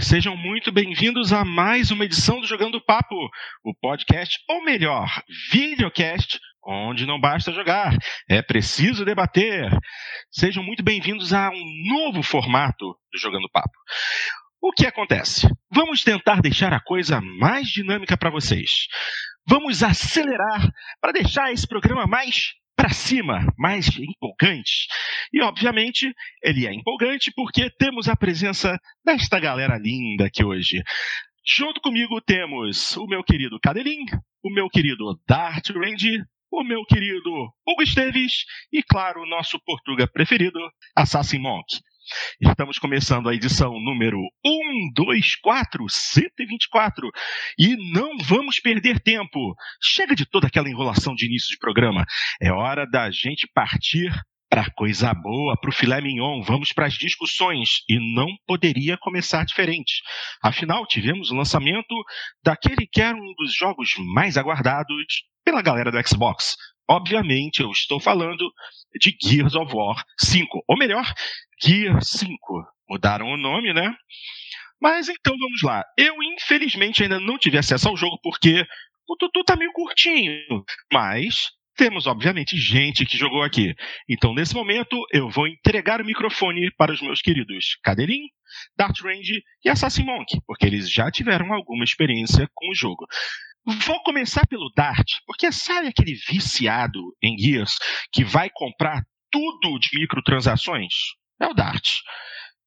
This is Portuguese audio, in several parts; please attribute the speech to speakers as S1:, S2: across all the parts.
S1: Sejam muito bem-vindos a mais uma edição do Jogando Papo, o podcast, ou melhor, videocast, onde não basta jogar, é preciso debater. Sejam muito bem-vindos a um novo formato do Jogando Papo. O que acontece? Vamos tentar deixar a coisa mais dinâmica para vocês. Vamos acelerar para deixar esse programa mais para cima, mais empolgante. E, obviamente, ele é empolgante porque temos a presença desta galera linda aqui hoje. Junto comigo temos o meu querido Cadelin, o meu querido Dart Range, o meu querido Hugo Esteves e, claro, o nosso portuga preferido, Assassin Monk. Estamos começando a edição número 124, 124. E não vamos perder tempo. Chega de toda aquela enrolação de início de programa. É hora da gente partir para coisa boa, para o filé mignon. Vamos para as discussões. E não poderia começar diferente. Afinal, tivemos o lançamento daquele que era um dos jogos mais aguardados pela galera do Xbox. Obviamente, eu estou falando de Gears of War 5. Ou melhor, Gear 5. Mudaram o nome, né? Mas então vamos lá. Eu, infelizmente, ainda não tive acesso ao jogo porque o Tutu tá meio curtinho. Mas temos, obviamente, gente que jogou aqui. Então, nesse momento, eu vou entregar o microfone para os meus queridos Cadeirinho, Dart Range e Assassin Monk, porque eles já tiveram alguma experiência com o jogo. Vou começar pelo Dart, porque sabe aquele viciado em Gears que vai comprar tudo de microtransações? É o Dart.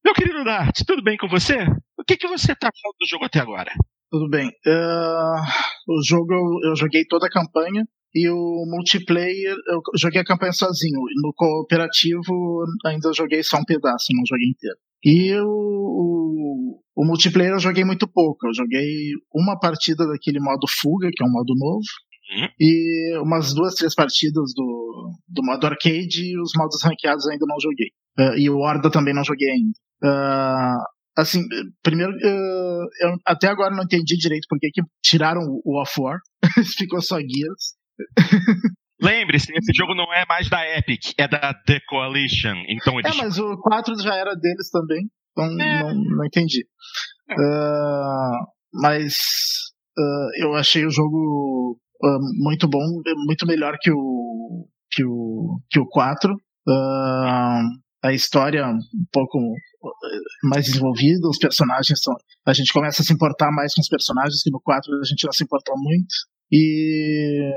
S1: Meu querido Dart, tudo bem com você? O que, que você está achando do jogo até agora?
S2: Tudo bem. Uh, o jogo eu, joguei toda a campanha e o multiplayer eu joguei a campanha sozinho. No cooperativo ainda joguei só um pedaço, não joguei inteiro. E o, o, o, multiplayer eu joguei muito pouco. Eu joguei uma partida daquele modo fuga, que é um modo novo, uhum. e umas duas, três partidas do, do modo arcade e os modos ranqueados ainda não joguei. Uh, e o Horda também não joguei ainda. Uh, assim, primeiro, uh, eu até agora não entendi direito porque que tiraram o Off War, ficou só Gears.
S1: Lembre-se, esse jogo não é mais da Epic, é da The Coalition. Então
S2: eles... É, mas o 4 já era deles também, então é. não, não entendi. É. Uh, mas uh, eu achei o jogo uh, muito bom, muito melhor que o, que o, que o 4. a história um pouco mais desenvolvida, os personagens são. A gente começa a se importar mais com os personagens, que no 4 a gente não se importou muito. E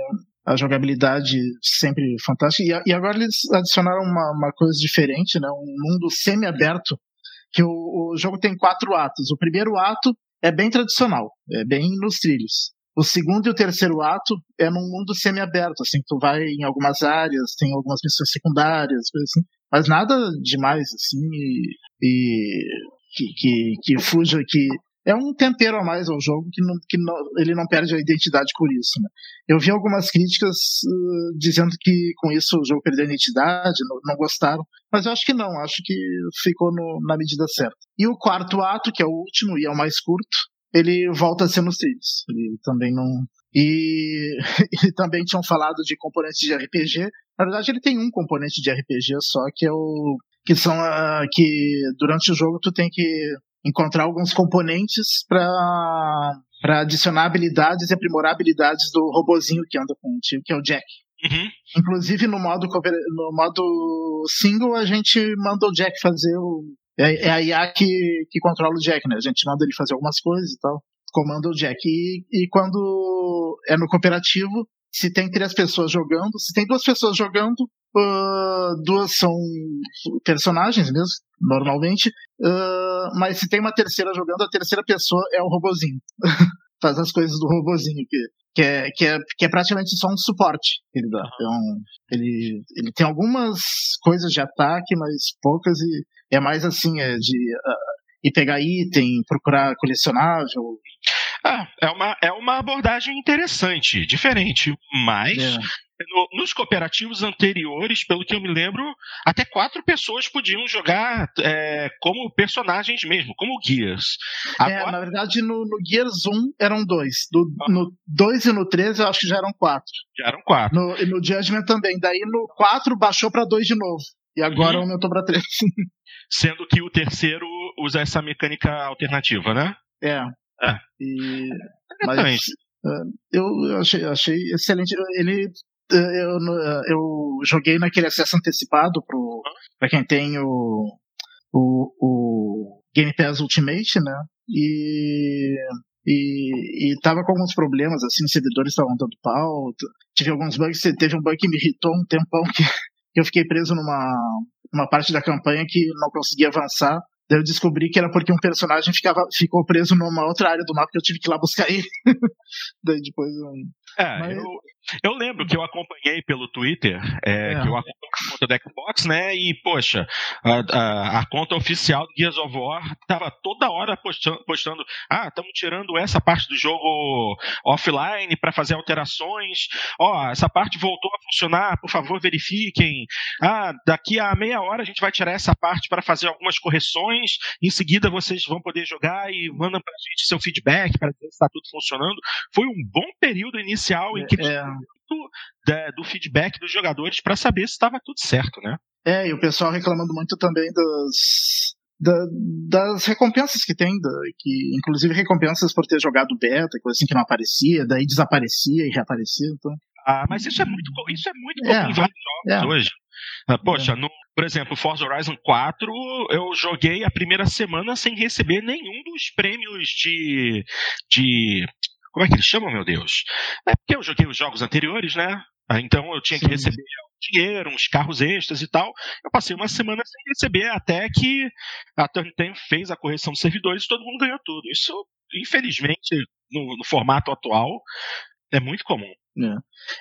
S2: a jogabilidade sempre fantástica. E, agora eles adicionaram uma, uma, coisa diferente, né? um mundo semi-aberto, que o, o, jogo tem quatro atos. O primeiro ato é bem tradicional, é bem nos trilhos. O segundo e o terceiro ato é num mundo semi-aberto, assim, tu vai em algumas áreas, tem algumas missões secundárias, coisas assim, mas nada demais, assim, e, e que, que, que fuja, que é um tempero a mais ao jogo que, não, que não, ele não perde a identidade por isso. Né? Eu vi algumas críticas uh, dizendo que com isso o jogo perdeu a identidade, não, não gostaram, mas eu acho que não, acho que ficou no, na medida certa. E o quarto ato, que é o último e é o mais curto, ele volta a ser nos trilhos. Ele também não. E, e também tinham falado de componentes de RPG. Na verdade, ele tem um componente de RPG só, que é o. que são. Que durante o jogo tu tem que encontrar alguns componentes para adicionar habilidades e aprimorar habilidades do robozinho que anda contigo, que é o Jack. Uhum. Inclusive no modo, no modo single a gente manda o Jack fazer o. É, é a IA que, que controla o Jack, né? A gente manda ele fazer algumas coisas e tal. Comanda o Jack. E, e quando é no cooperativo, se tem três pessoas jogando, se tem duas pessoas jogando, uh, duas são personagens mesmo, normalmente, uh, mas se tem uma terceira jogando, a terceira pessoa é o robozinho. Faz as coisas do robozinho, que, que, é, que, é, que é praticamente só um suporte que ele dá. Então, ele, ele tem algumas coisas de ataque, mas poucas, e é mais assim, é de uh, ir pegar item, procurar colecionável,
S1: ah, é uma, é uma abordagem interessante, diferente, mas é. No, nos cooperativos anteriores, pelo que eu me lembro, até quatro pessoas podiam jogar é, como personagens mesmo, como guias.
S2: É, Agora... É, na verdade, no, no Gears 1 eram dois. Do, ah. No 2 e no 3 eu acho que já eram quatro.
S1: Já eram quatro.
S2: No, no Judgment também. Daí no 4 baixou para dois de novo. E agora uhum. aumentou para três.
S1: Sendo que o terceiro usa essa mecânica alternativa, né?
S2: É.
S1: É.
S2: E,
S1: Exatamente.
S2: mas, uh, eu achei, achei excelente. Ele eu, eu, joguei naquele acesso antecipado pro, pra quem tem o, o, o Game Pass Ultimate, né? E, e, e tava com alguns problemas, assim, os servidores estavam dando pau, tive alguns bugs, teve um bug que me irritou um tempão que, que eu fiquei preso numa, numa parte da campanha que não conseguia avançar. Daí eu descobri que era porque um personagem ficava, ficou preso numa outra área do mapa que eu tive que ir lá buscar ele. Daí depois.
S1: É, Mas... eu, eu lembro que eu acompanhei pelo Twitter, é, é. que eu acompanhei a conta do Xbox, né? E, poxa, a, a, a conta oficial do Gears of War tava toda hora postando, postando ah, estamos tirando essa parte do jogo offline para fazer alterações. Ó, essa parte voltou a funcionar, por favor, verifiquem. Ah, daqui a meia hora a gente vai tirar essa parte para fazer algumas correções. Em seguida vocês vão poder jogar e mandam pra gente seu feedback para ver se está tudo funcionando. Foi um bom período inicial em que é do, do feedback dos jogadores para saber se estava tudo certo, né?
S2: É, e o pessoal reclamando muito também das, da, das recompensas que tem, da, que inclusive recompensas por ter jogado beta, coisa assim que não aparecia, daí desaparecia e reaparecia. Então...
S1: Ah, mas isso é muito, isso é muito comum é, em vários jogos é. hoje. Ah, poxa, é. no, por exemplo, Forza Horizon 4, eu joguei a primeira semana sem receber nenhum dos prêmios de, de como é que eles chamam, meu Deus? É porque eu joguei os jogos anteriores, né? Ah, então eu tinha que receber dinheiro, uns carros extras e tal. Eu passei uma semana sem receber, até que a Turntime fez a correção dos servidores e todo mundo ganhou tudo. Isso, infelizmente, no, no formato atual, é muito comum.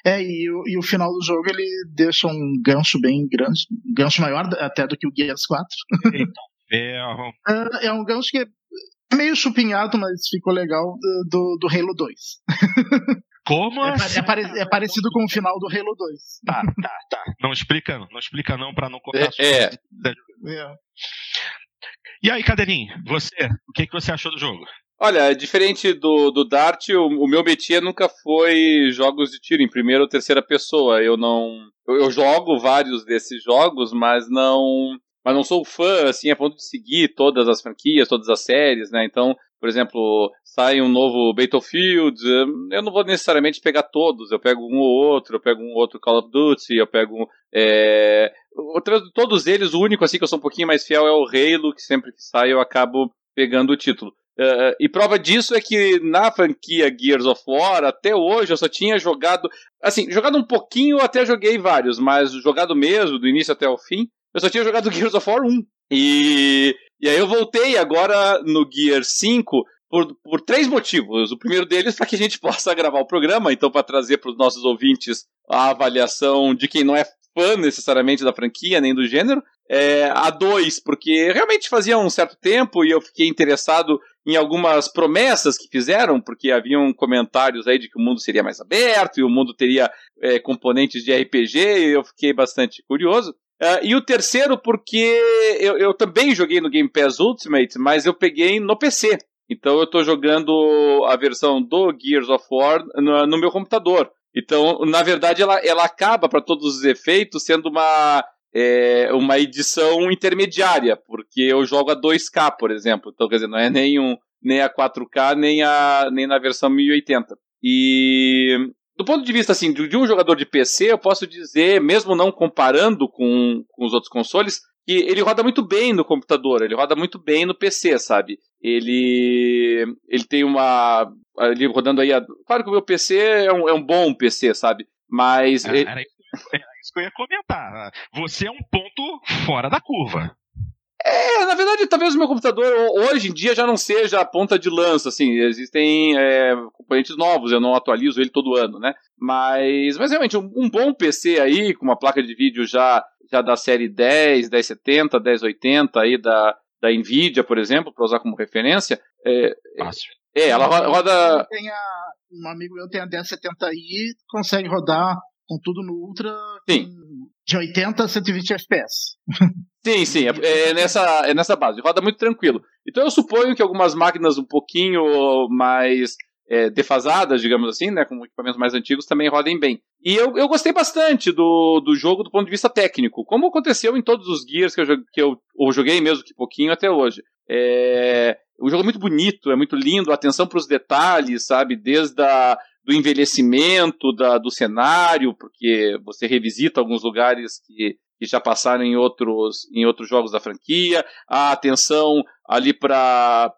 S2: É, é e, o, e, o, final do jogo ele deixa um gancho bem grande, um gancho maior até do que o Gears 4.
S1: Então, é,
S2: é, é um gancho que meio chupinhado, mas ficou legal, do, do Halo 2.
S1: Como
S2: é,
S1: assim?
S2: É, pare, é, parecido com o final do Halo 2.
S1: Tá, tá, tá. Não explica não. Não explica não pra não contar
S3: é, é.
S1: é. E aí, Cadeirinho, você, o que, que você achou do jogo?
S3: Olha, diferente do, do Dart, o, o meu métier nunca foi jogos de tiro em primeira ou terceira pessoa. Eu não. Eu, eu jogo vários desses jogos, mas não mas não sou fã, assim, a ponto de seguir todas as franquias, todas as séries, né? Então, por exemplo, sai um novo Battlefield, eu não vou necessariamente pegar todos, eu pego um ou outro, eu pego um outro Call of Duty, eu pego é, todos eles, o único assim que eu sou um pouquinho mais fiel é o Halo, que sempre que sai eu acabo pegando o título. Uh, e prova disso é que na franquia Gears of War, até hoje, eu só tinha jogado. Assim, jogado um pouquinho, até joguei vários, mas jogado mesmo, do início até o fim, eu só tinha jogado Gears of War 1. E, e aí eu voltei agora no Gear 5 por, por três motivos. O primeiro deles para que a gente possa gravar o programa, então para trazer para os nossos ouvintes a avaliação de quem não é fã necessariamente da franquia nem do gênero. É, a dois, porque realmente fazia um certo tempo e eu fiquei interessado em algumas promessas que fizeram, porque haviam comentários aí de que o mundo seria mais aberto e o mundo teria é, componentes de RPG, e eu fiquei bastante curioso. Uh, e o terceiro, porque eu, eu também joguei no Game Pass Ultimate, mas eu peguei no PC. Então eu estou jogando a versão do Gears of War no, no meu computador. Então, na verdade, ela, ela acaba, para todos os efeitos, sendo uma, é, uma edição intermediária, porque eu jogo a 2K, por exemplo. Então, quer dizer, não é nem, um, nem a 4K, nem, a, nem na versão 1080. E do ponto de vista assim, de, um jogador de PC, eu posso dizer, mesmo não comparando com, com os outros consoles, que ele roda muito bem no computador, ele roda muito bem no PC, sabe? Ele ele tem uma ele rodando aí, a, claro que o meu PC é um, é um bom PC, sabe? Mas
S1: ah, ele... era, isso, era isso que eu ia comentar. Você é um ponto fora da curva.
S3: É, na verdade, talvez o meu computador hoje em dia já não seja a ponta de lança, assim, existem é, componentes novos, eu não atualizo ele todo ano, né? Mas, mas realmente, um, um, bom PC aí, com uma placa de vídeo já, já da série 10, 1070, 1080 aí da, da Nvidia, por exemplo, para usar como referência. É,
S1: Fácil.
S3: É, ela roda.
S2: um amigo meu tem a 1070i, consegue rodar com tudo no Ultra.
S3: Sim.
S2: De 80 a 120 FPS.
S3: Sim, sim, é, é, nessa, é nessa base, roda muito tranquilo. Então eu suponho que algumas máquinas um pouquinho mais é, defasadas, digamos assim, né, com equipamentos mais antigos, também rodem bem. E eu, eu gostei bastante do, do jogo do ponto de vista técnico, como aconteceu em todos os Gears que eu, que eu joguei mesmo que pouquinho até hoje. É, o jogo é muito bonito, é muito lindo, atenção para os detalhes, sabe? Desde a, do envelhecimento da, do cenário, porque você revisita alguns lugares que, que já passaram em outros, em outros jogos da franquia, a atenção ali para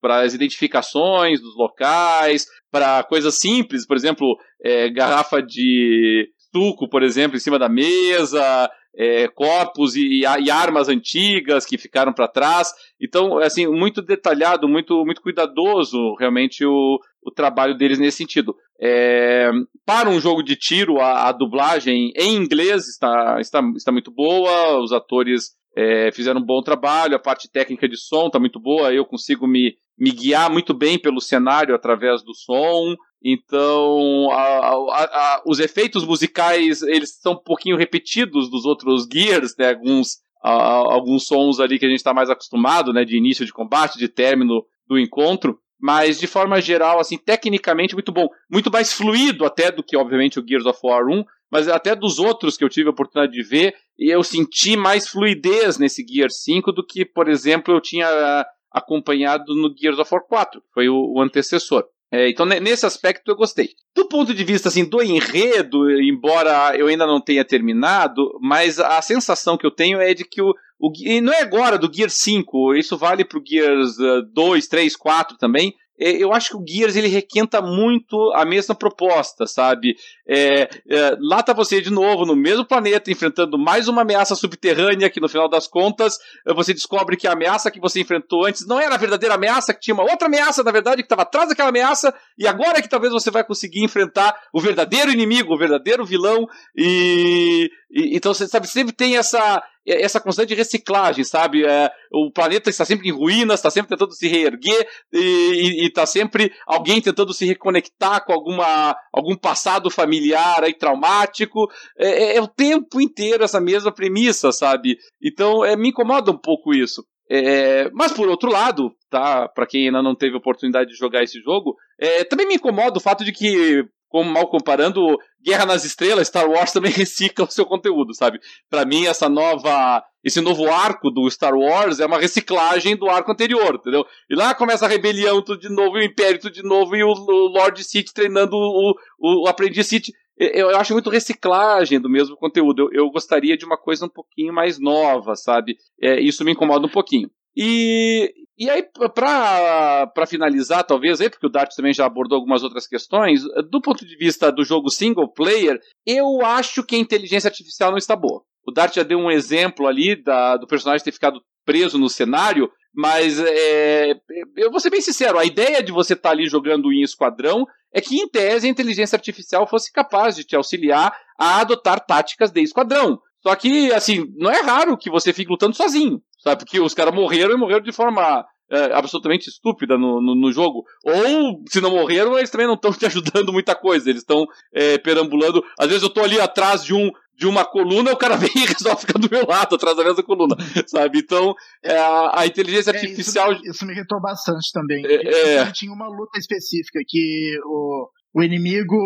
S3: para as identificações dos locais, para coisas simples, por exemplo, é, garrafa de suco, por exemplo, em cima da mesa, é, corpos e, e, armas antigas que ficaram para trás. Então, assim, muito detalhado, muito, muito cuidadoso, realmente, o, o trabalho deles nesse sentido. É, para um jogo de tiro, a, a, dublagem em inglês está, está, está muito boa, os atores é, fizeram um bom trabalho, a parte técnica de som está muito boa, eu consigo me, me guiar muito bem pelo cenário através do som. Então, a, a, a, os efeitos musicais eles são um pouquinho repetidos dos outros Gears, né? Alguns, alguns sons ali que a gente está mais acostumado, né? De início de combate, de término do encontro. Mas, de forma geral, assim, tecnicamente muito bom. Muito mais fluido até do que, obviamente, o Gears of War 1, mas até dos outros que eu tive a oportunidade de ver, eu senti mais fluidez nesse Gear 5 do que, por exemplo, eu tinha acompanhado no Gears of War 4, que foi o, o antecessor. É, então, nesse aspecto, eu gostei. Do ponto de vista assim, do enredo, embora eu ainda não tenha terminado, mas a sensação que eu tenho é de que o, o e não é agora do Gear 5, isso vale para o Gears 2, 3, 4 também, eu acho que o Gears ele requenta muito a mesma proposta, sabe? É, é, lá tá você de novo no mesmo planeta enfrentando mais uma ameaça subterrânea que no final das contas você descobre que a ameaça que você enfrentou antes não era a verdadeira ameaça, que tinha uma outra ameaça na verdade que estava atrás daquela ameaça e agora é que talvez você vai conseguir enfrentar o verdadeiro inimigo, o verdadeiro vilão e, e então você sabe sempre tem essa essa constante reciclagem, sabe? É, o planeta está sempre em ruínas, está sempre tentando se reerguer e está sempre alguém tentando se reconectar com alguma, algum passado familiar aí traumático. É, é, é o tempo inteiro essa mesma premissa, sabe? Então é, me incomoda um pouco isso. É, mas por outro lado, tá? Para quem ainda não teve oportunidade de jogar esse jogo, é, também me incomoda o fato de que como mal comparando, Guerra nas Estrelas, Star Wars também recicla o seu conteúdo, sabe? Para mim, essa nova. Esse novo arco do Star Wars é uma reciclagem do arco anterior, entendeu? E lá começa a rebelião, tudo de novo, e o Império, tudo de novo, e o, o Lord Sith treinando o, o, o aprendiz Sith. Eu, eu, acho muito reciclagem do mesmo conteúdo. Eu, eu, gostaria de uma coisa um pouquinho mais nova, sabe? É, isso me incomoda um pouquinho. E, e aí, para finalizar, talvez, aí, porque o Dart também já abordou algumas outras questões, do ponto de vista do jogo single player, eu acho que a inteligência artificial não está boa. O Dart já deu um exemplo ali da, do personagem ter ficado preso no cenário, mas é, eu vou ser bem sincero, a ideia de você estar tá ali jogando em esquadrão é que, em tese, a inteligência artificial fosse capaz de te auxiliar a adotar táticas de esquadrão. Só que, assim, não é raro que você fique lutando sozinho, sabe? Porque os caras morreram e morreram de forma é, absolutamente estúpida no, no, no, jogo. Ou, se não morreram, eles também não estão te ajudando muita coisa. Eles estão é, perambulando. Às vezes eu tô ali atrás de um. De uma coluna, o cara vem e resolve ficar do meu lado, atrás da mesma coluna, sabe? Então, é, a, inteligência é, artificial.
S2: Isso, isso, me irritou bastante também. É, é. tinha uma luta específica que o, o inimigo.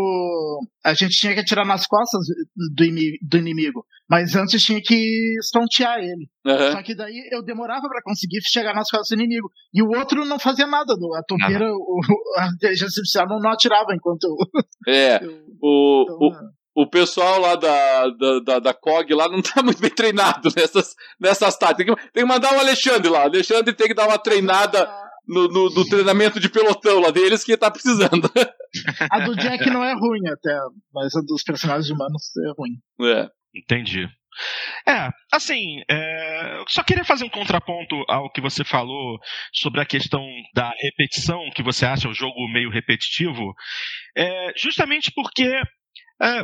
S2: A gente tinha que atirar nas costas do, do inimigo. Mas antes tinha que estontear ele. Uhum. Só que daí eu demorava para conseguir chegar nas costas do inimigo. E o outro não fazia nada. A topeira, o, a inteligência artificial não, não atirava enquanto eu.
S3: É. Eu, o, então, o, é. o pessoal lá da, da, da, da, COG lá não tá muito bem treinado nessas, nessas táticas. Tem que, tem que mandar o Alexandre lá. O Alexandre tem que dar uma treinada ah, no, no, no, treinamento de pelotão lá deles que tá precisando.
S2: A do Jack não é ruim até, mas a dos personagens humanos é ruim.
S3: É.
S1: Entendi. É, assim, é, eu só queria fazer um contraponto ao que você falou sobre a questão da repetição, que você acha o jogo meio repetitivo, é, justamente porque é,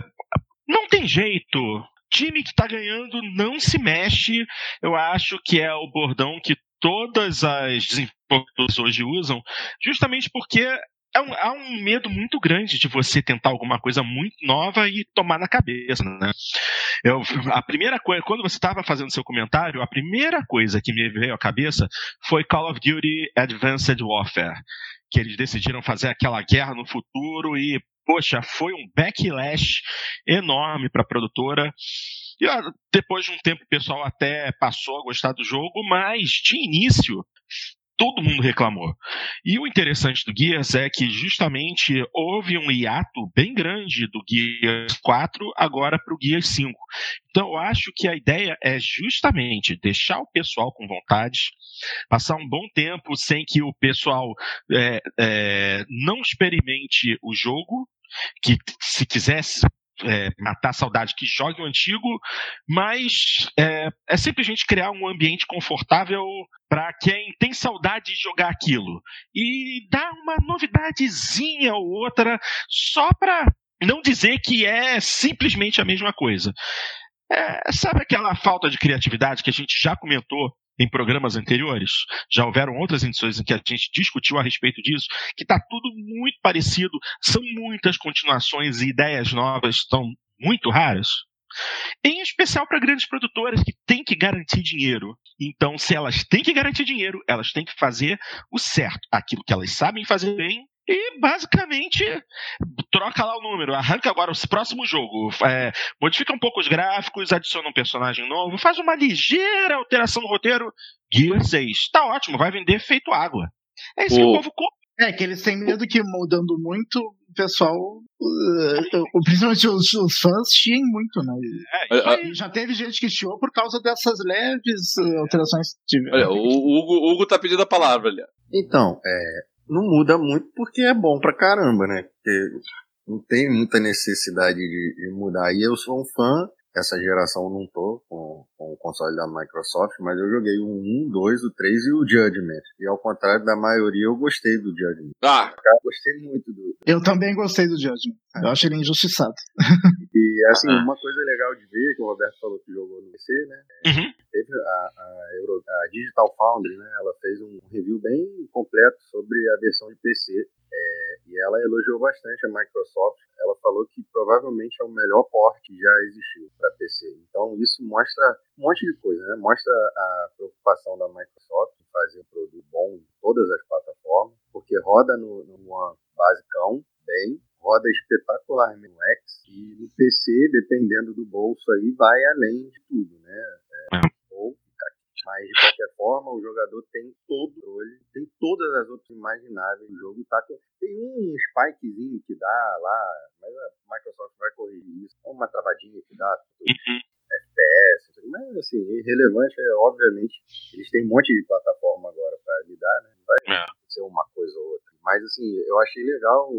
S1: não tem jeito. Time que está ganhando não se mexe. Eu acho que é o bordão que todas as desenvolvedoras hoje usam, justamente porque é um, há um medo muito grande de você tentar alguma coisa muito nova e tomar na cabeça, né? Eu, a primeira coisa, quando você estava fazendo seu comentário, a primeira coisa que me veio à cabeça foi Call of Duty Advanced Warfare, que eles decidiram fazer aquela guerra no futuro e, poxa, foi um backlash enorme para a produtora. E depois de um tempo o pessoal até passou a gostar do jogo, mas de início todo mundo reclamou. E o interessante do Gears é que justamente houve um hiato bem grande do Gears 4 agora para o Gears 5. Então eu acho que a ideia é justamente deixar o pessoal com vontade, passar um bom tempo sem que o pessoal é, é, não experimente o jogo, que se quisesse é, matar a saudade que jogue o antigo, mas é, é simplesmente criar um ambiente confortável para quem tem saudade de jogar aquilo e dar uma novidadezinha ou outra só para não dizer que é simplesmente a mesma coisa. É, sabe aquela falta de criatividade que a gente já comentou em programas anteriores? Já houveram outras edições em que a gente discutiu a respeito disso, que está tudo muito parecido, são muitas continuações e ideias novas estão muito raras. Em especial para grandes produtoras que têm que garantir dinheiro. Então, se elas têm que garantir dinheiro, elas têm que fazer o certo, aquilo que elas sabem fazer bem e basicamente troca lá o número, arranca agora o próximo jogo, é, modifica um pouco os gráficos, adiciona um personagem novo, faz uma ligeira alteração no roteiro. Gear 6, tá ótimo, vai vender feito água. É isso o... que o povo compra.
S2: É, que eles têm medo que mudando muito, o pessoal, uh, principalmente os, os, fãs, chiem muito, né? É, já teve gente que chiou por causa dessas leves uh, alterações que tiveram.
S3: Olha, o Hugo, o Hugo tá pedindo a palavra ali.
S4: Então, é, não muda muito porque é bom pra caramba, né? Porque não tem muita necessidade de, de mudar. E eu sou um fã essa geração não tô com, com o console da Microsoft, mas eu joguei o 1, 2, o 3 e o Judgment. E ao contrário da maioria, eu gostei do Judgment.
S3: Ah!
S4: Eu gostei muito do.
S2: Eu também gostei do Judgment. Eu acho ele injustiçado.
S4: e assim, ah. uma coisa legal de ver, que o Roberto falou que jogou no PC, né?
S1: Uhum.
S4: Teve a, a, Euro, a Digital Foundry, né? Ela fez um review bem completo sobre a versão de PC. É, e ela elogiou bastante a Microsoft. Ela falou que provavelmente é o melhor port que já existiu para PC. Então isso mostra um monte de coisa, né? Mostra a preocupação da Microsoft em fazer um produto bom em todas as plataformas, porque roda no, numa basicão bem, roda espetacularmente no X e no PC, dependendo do bolso aí, vai além de tudo, né? É, é. Mas, de qualquer forma, o jogador tem todo o controle, tem todas as outras imagináveis do jogo. Tá com... Tem um spikezinho que dá lá, mas a Microsoft vai corrigir isso. Uma travadinha que dá,
S1: uhum.
S4: FPS, mas assim, irrelevante é, obviamente, eles têm um monte de plataforma agora para lidar, né? Vai é. ser uma coisa ou outra. Mas assim, eu achei legal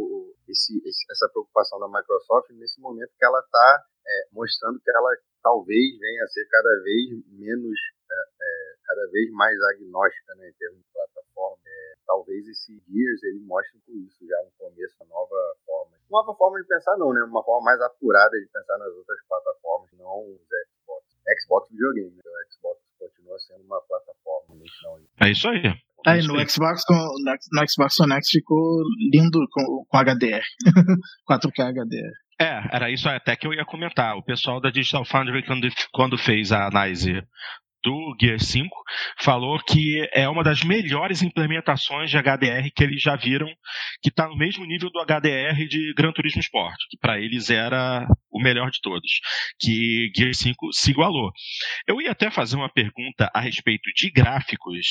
S4: esse, esse, essa preocupação da Microsoft nesse momento que ela está é, mostrando que ela talvez venha a ser cada vez menos é, é, cada vez mais agnóstica né, em termos de plataforma. É, talvez esse Gears ele mostre com isso já um começo, uma nova forma. Nova forma de pensar não, né? Uma forma mais apurada de pensar nas outras plataformas, não os Xbox. Xbox videogame, né? O Xbox continua sendo uma plataforma, não.
S1: É isso aí.
S2: Aí no Xbox, no Xbox One X ficou lindo com, com HDR. 4K HDR.
S1: É, era isso até que eu ia comentar. O pessoal da Digital Foundry, quando, quando fez a análise do Gear 5, falou que é uma das melhores implementações de HDR que eles já viram, que está no mesmo nível do HDR de Gran Turismo Sport, que para eles era o melhor de todos, que Gear 5 se igualou. Eu ia até fazer uma pergunta a respeito de gráficos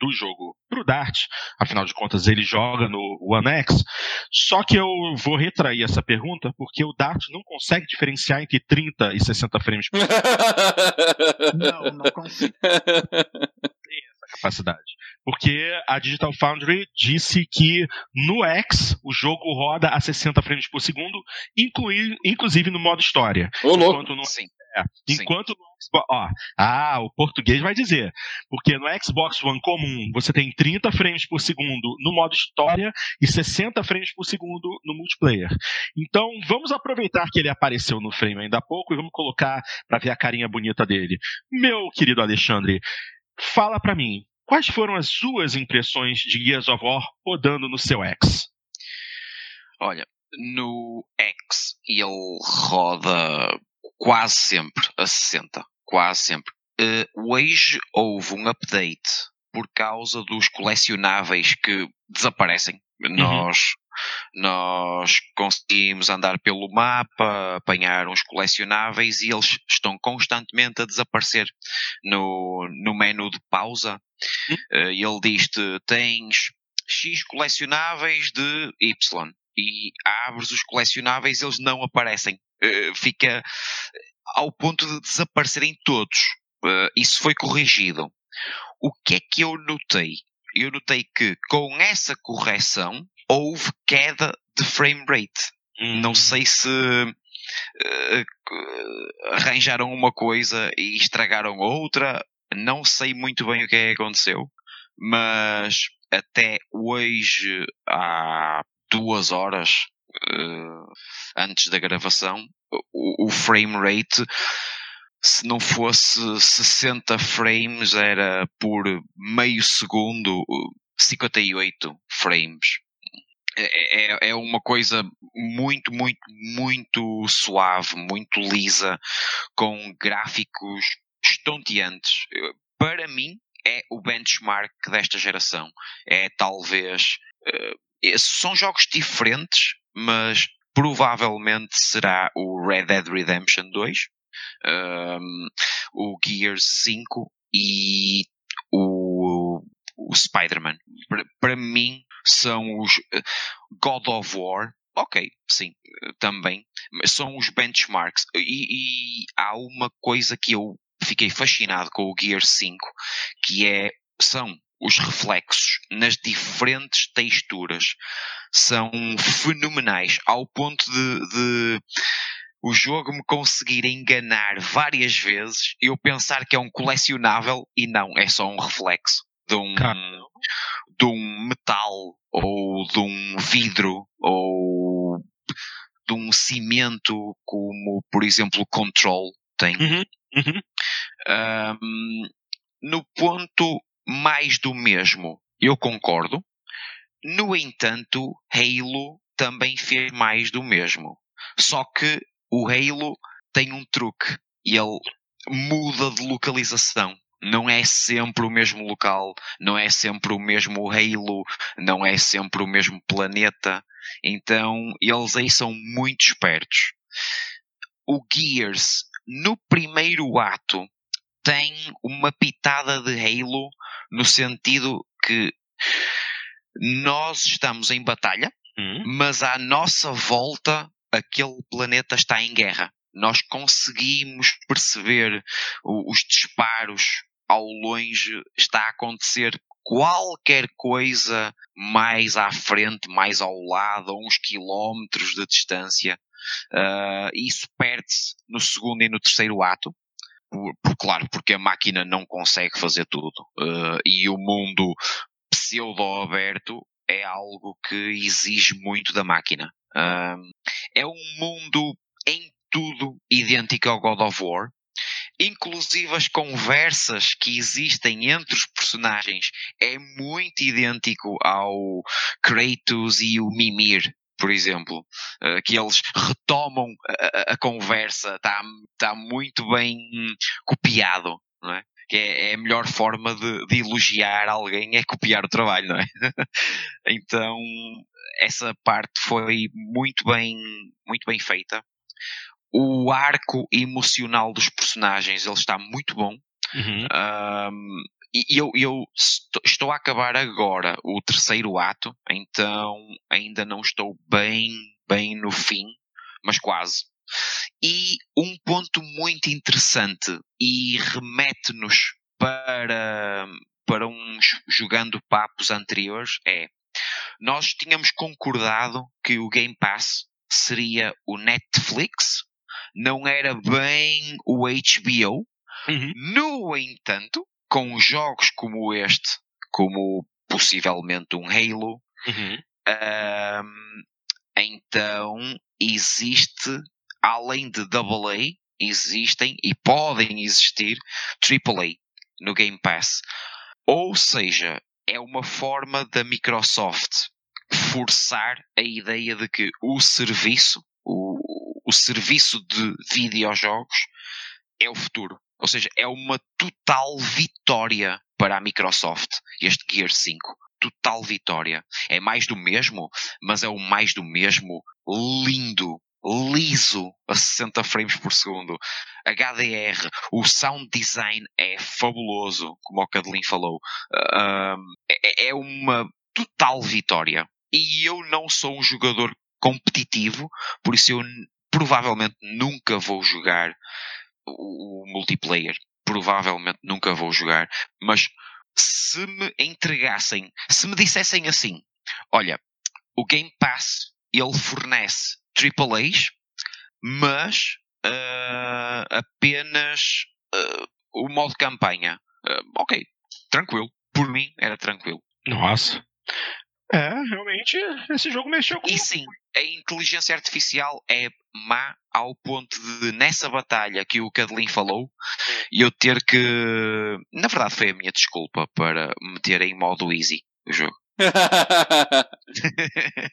S1: do jogo para o Dart, afinal de contas ele joga no One X, só que eu vou retrair essa pergunta porque o Dart não consegue diferenciar entre 30 e 60 frames por
S2: segundo. não, não consegue.
S1: Tem essa capacidade. Porque a Digital Foundry disse que no X o jogo roda a 60 frames por segundo, inclui, inclusive no modo história.
S3: Ô, louco. No,
S1: Sim. É, enquanto no Xbox. Ó, ah, o português vai dizer. Porque no Xbox One comum você tem 30 frames por segundo no modo história e 60 frames por segundo no multiplayer. Então vamos aproveitar que ele apareceu no frame ainda há pouco e vamos colocar para ver a carinha bonita dele. Meu querido Alexandre, fala para mim, quais foram as suas impressões de Gears of War rodando no seu X?
S5: Olha, no X ele roda quase sempre a 60. Quase sempre. Uh, hoje houve um update por causa dos colecionáveis que desaparecem. Uhum. Nós nós conseguimos andar pelo mapa, apanhar uns colecionáveis e eles estão constantemente a desaparecer no, no menu de pausa.
S1: Hum?
S5: Uh, ele diz-te: tens X colecionáveis de Y e abres os colecionáveis eles não aparecem. Uh, fica ao ponto de desaparecerem todos. Uh, isso foi corrigido. O que é que eu notei? Eu notei que com essa correção houve queda de frame rate.
S1: Hum.
S5: Não sei se uh, arranjaram uma coisa e estragaram outra. Não sei muito bem o que é que aconteceu. Mas até hoje, há duas horas uh, antes da gravação, o, o frame rate se não fosse 60 frames, era por meio segundo 58 frames. É, é, é uma coisa muito, muito, muito suave, muito lisa, com gráficos estonteantes. Para mim, é o benchmark desta geração. É talvez. Uh, são jogos diferentes, mas provavelmente será o Red Dead Redemption 2 um, o Gears 5 e o, o Spider-Man. Para, mim, são os eh, God of War. Ok, sim, também. São os benchmarks. E, e há uma coisa que eu fiquei fascinado com o Gears 5, que é, são os reflexos nas diferentes texturas são fenomenais ao ponto de, de o jogo me conseguir enganar várias vezes, eu pensar que é um colecionável e não, é só um reflexo de um, de um metal ou de um vidro ou de um cimento como por exemplo o Control tem.
S1: Uhum, uhum.
S5: Um, no ponto mais do mesmo, eu concordo. No entanto, Halo também fez mais do mesmo. Só que o Halo tem um truque ele muda de localização. Não é sempre o mesmo local, não é sempre o mesmo Halo, não é sempre o mesmo planeta. Então eles aí são muito espertos. O Gears, no primeiro ato, tem uma pitada de Halo no sentido que nós estamos em batalha,
S1: Hum.
S5: mas à nossa volta aquele planeta está em guerra. Nós conseguimos perceber os disparos ao longe, está a acontecer qualquer coisa mais à frente, mais ao lado, a uns quilómetros de distância. Ah, isso perde-se no segundo e no terceiro ato. Por, por- claro, porque a máquina não consegue fazer tudo. Ah, e o mundo pseudo-aberto é algo que exige muito da máquina. Ah, é um mundo em tudo idêntico ao God of War. Inclusive as conversas que existem entre os personagens é muito idêntico ao Kratos e o Mimir, por exemplo. Uh, que eles retomam a, a- conversa, está tá muito bem copiado, não é? Que é, é a melhor forma de, de elogiar alguém é copiar o trabalho, não é? então, essa parte foi muito bem, muito bem feita. O arco emocional dos personagens ele está muito bom.
S1: Uhum.
S5: Um, e eu, eu estou, a acabar agora o terceiro ato, então ainda não estou bem, bem no fim, mas quase. E um ponto muito interessante e remete-nos para, para uns jogando papos anteriores é nós tínhamos concordado que o Game Pass seria o Netflix, não era bem o HBO.
S1: Uhum.
S5: No entanto, com jogos como este, como possivelmente um Halo,
S1: Uhum.
S5: ahm, então existe, além de AA, existem e podem existir AAA no Game Pass. Ou seja, é uma forma da Microsoft forçar a ideia de que o serviço, o, o serviço de videojogos, é o futuro. Ou seja, é uma total vitória para a Microsoft, este Gear 5. total vitória. É mais do mesmo, mas é o mais do mesmo lindo, liso a 60 frames por segundo. HDR, o sound design é fabuloso, como o Cadelin falou. É, é uma total vitória. E eu não sou um jogador competitivo, por isso eu provavelmente nunca vou jogar o, multiplayer. Provavelmente nunca vou jogar, mas se me entregassem, se me dissessem assim, olha, o Game Pass ele fornece AAAs, mas uh, apenas uh, o modo campanha. Uh, ok, tranquilo. Por mim era tranquilo.
S1: Nossa. É, realmente, esse jogo mexeu com.
S5: E sim, a inteligência artificial é má ao ponto de, nessa batalha que o Cadelin falou, eu ter que. Na verdade, foi a minha desculpa para meter em modo easy o jogo.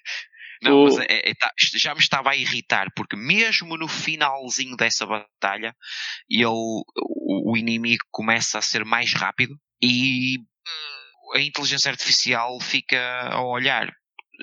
S5: Não, o... mas é, é, tá, já me estava a irritar, porque mesmo no finalzinho dessa batalha, ele, o, o inimigo começa a ser mais rápido e a inteligência artificial fica a olhar.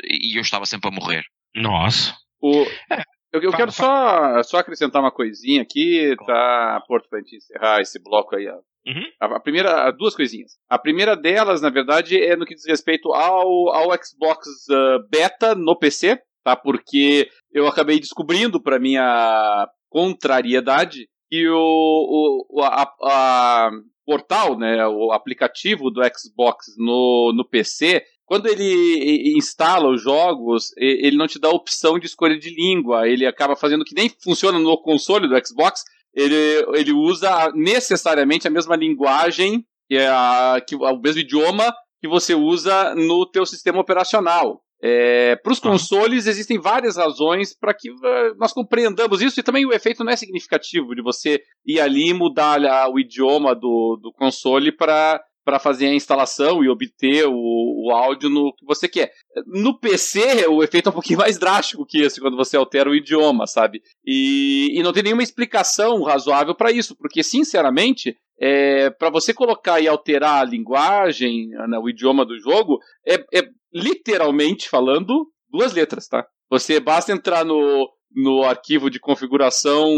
S5: E eu estava sempre a morrer.
S1: Nossa.
S3: O... É. Eu, eu fala, quero só, só acrescentar uma coisinha aqui, tá, Porto, pra gente encerrar esse bloco aí. Uhum. A, a, primeira, duas coisinhas. A primeira delas, na verdade, é no que diz respeito ao, ao Xbox uh, Beta no PC, tá? Porque eu acabei descobrindo, para minha contrariedade, que o, o a, a, portal, né, o aplicativo do Xbox no, no PC quando ele instala os jogos, ele não te dá a opção de escolha de língua. Ele acaba fazendo que nem funciona no console do Xbox. Ele, ele usa necessariamente a mesma linguagem, que é a, que, o mesmo idioma que você usa no teu sistema operacional. É, para os consoles existem várias razões para que uh, nós compreendamos isso e também o efeito não é significativo de você ir ali e mudar o idioma do, do console para para fazer a instalação e obter o, o áudio no que você quer. No PC, o efeito é um pouquinho mais drástico que esse, quando você altera o idioma, sabe? E, e não tem nenhuma explicação razoável para isso, porque, sinceramente, é, para você colocar e alterar a linguagem, né, o idioma do jogo, é, é literalmente falando duas letras, tá? Você basta entrar no, no arquivo de configuração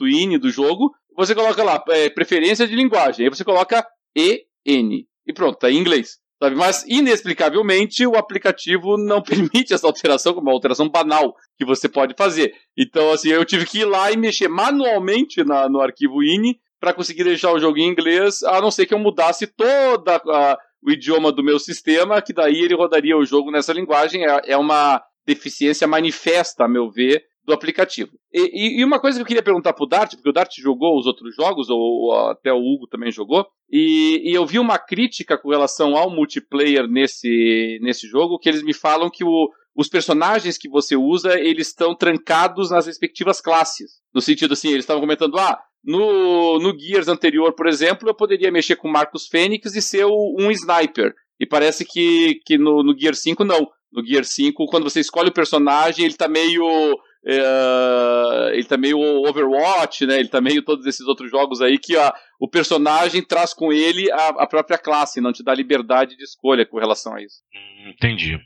S3: .ini do jogo, você coloca lá é, preferência de linguagem, aí você coloca EN. E pronto, tá em inglês. Sabe? Mas, inexplicavelmente, o aplicativo não permite essa alteração, como uma alteração banal que você pode fazer. Então, assim, eu tive que ir lá e mexer manualmente na, no arquivo INI para conseguir deixar o jogo em inglês, a não ser que eu mudasse toda a, o idioma do meu sistema, que daí ele rodaria o jogo nessa linguagem. É, é uma deficiência manifesta, a meu ver, do aplicativo. E, e, uma coisa que eu queria perguntar pro Dart, porque o Dart jogou os outros jogos, ou, ou até o Hugo também jogou, e, e, eu vi uma crítica com relação ao multiplayer nesse, nesse jogo, que eles me falam que o, os personagens que você usa, eles estão trancados nas respectivas classes. No sentido assim, eles estavam comentando, ah, no, no Gears anterior, por exemplo, eu poderia mexer com Marcos Fênix e ser o, um sniper. E parece que, que no, no Gear 5 não. No Gear 5, quando você escolhe o personagem, ele tá meio é, ele tá meio Overwatch, né? Ele tá meio todos esses outros jogos aí que a, o personagem traz com ele a, a própria classe, não te dá liberdade de escolha com relação a isso.
S1: Hum, entendi.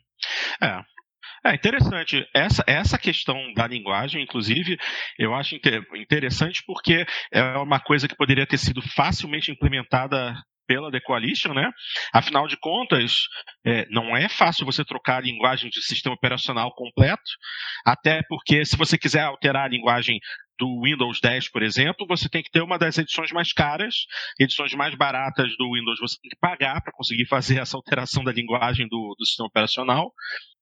S1: É, é interessante. Essa, essa questão da linguagem, inclusive, eu acho interessante porque é uma coisa que poderia ter sido facilmente implementada pela The Coalition, né? Afinal de contas, é, não é fácil você trocar a linguagem de sistema operacional completo, até porque se você quiser alterar a linguagem do Windows 10, por exemplo, você tem que ter uma das edições mais caras, edições mais baratas do Windows você tem que pagar para conseguir fazer essa alteração da linguagem do, do sistema operacional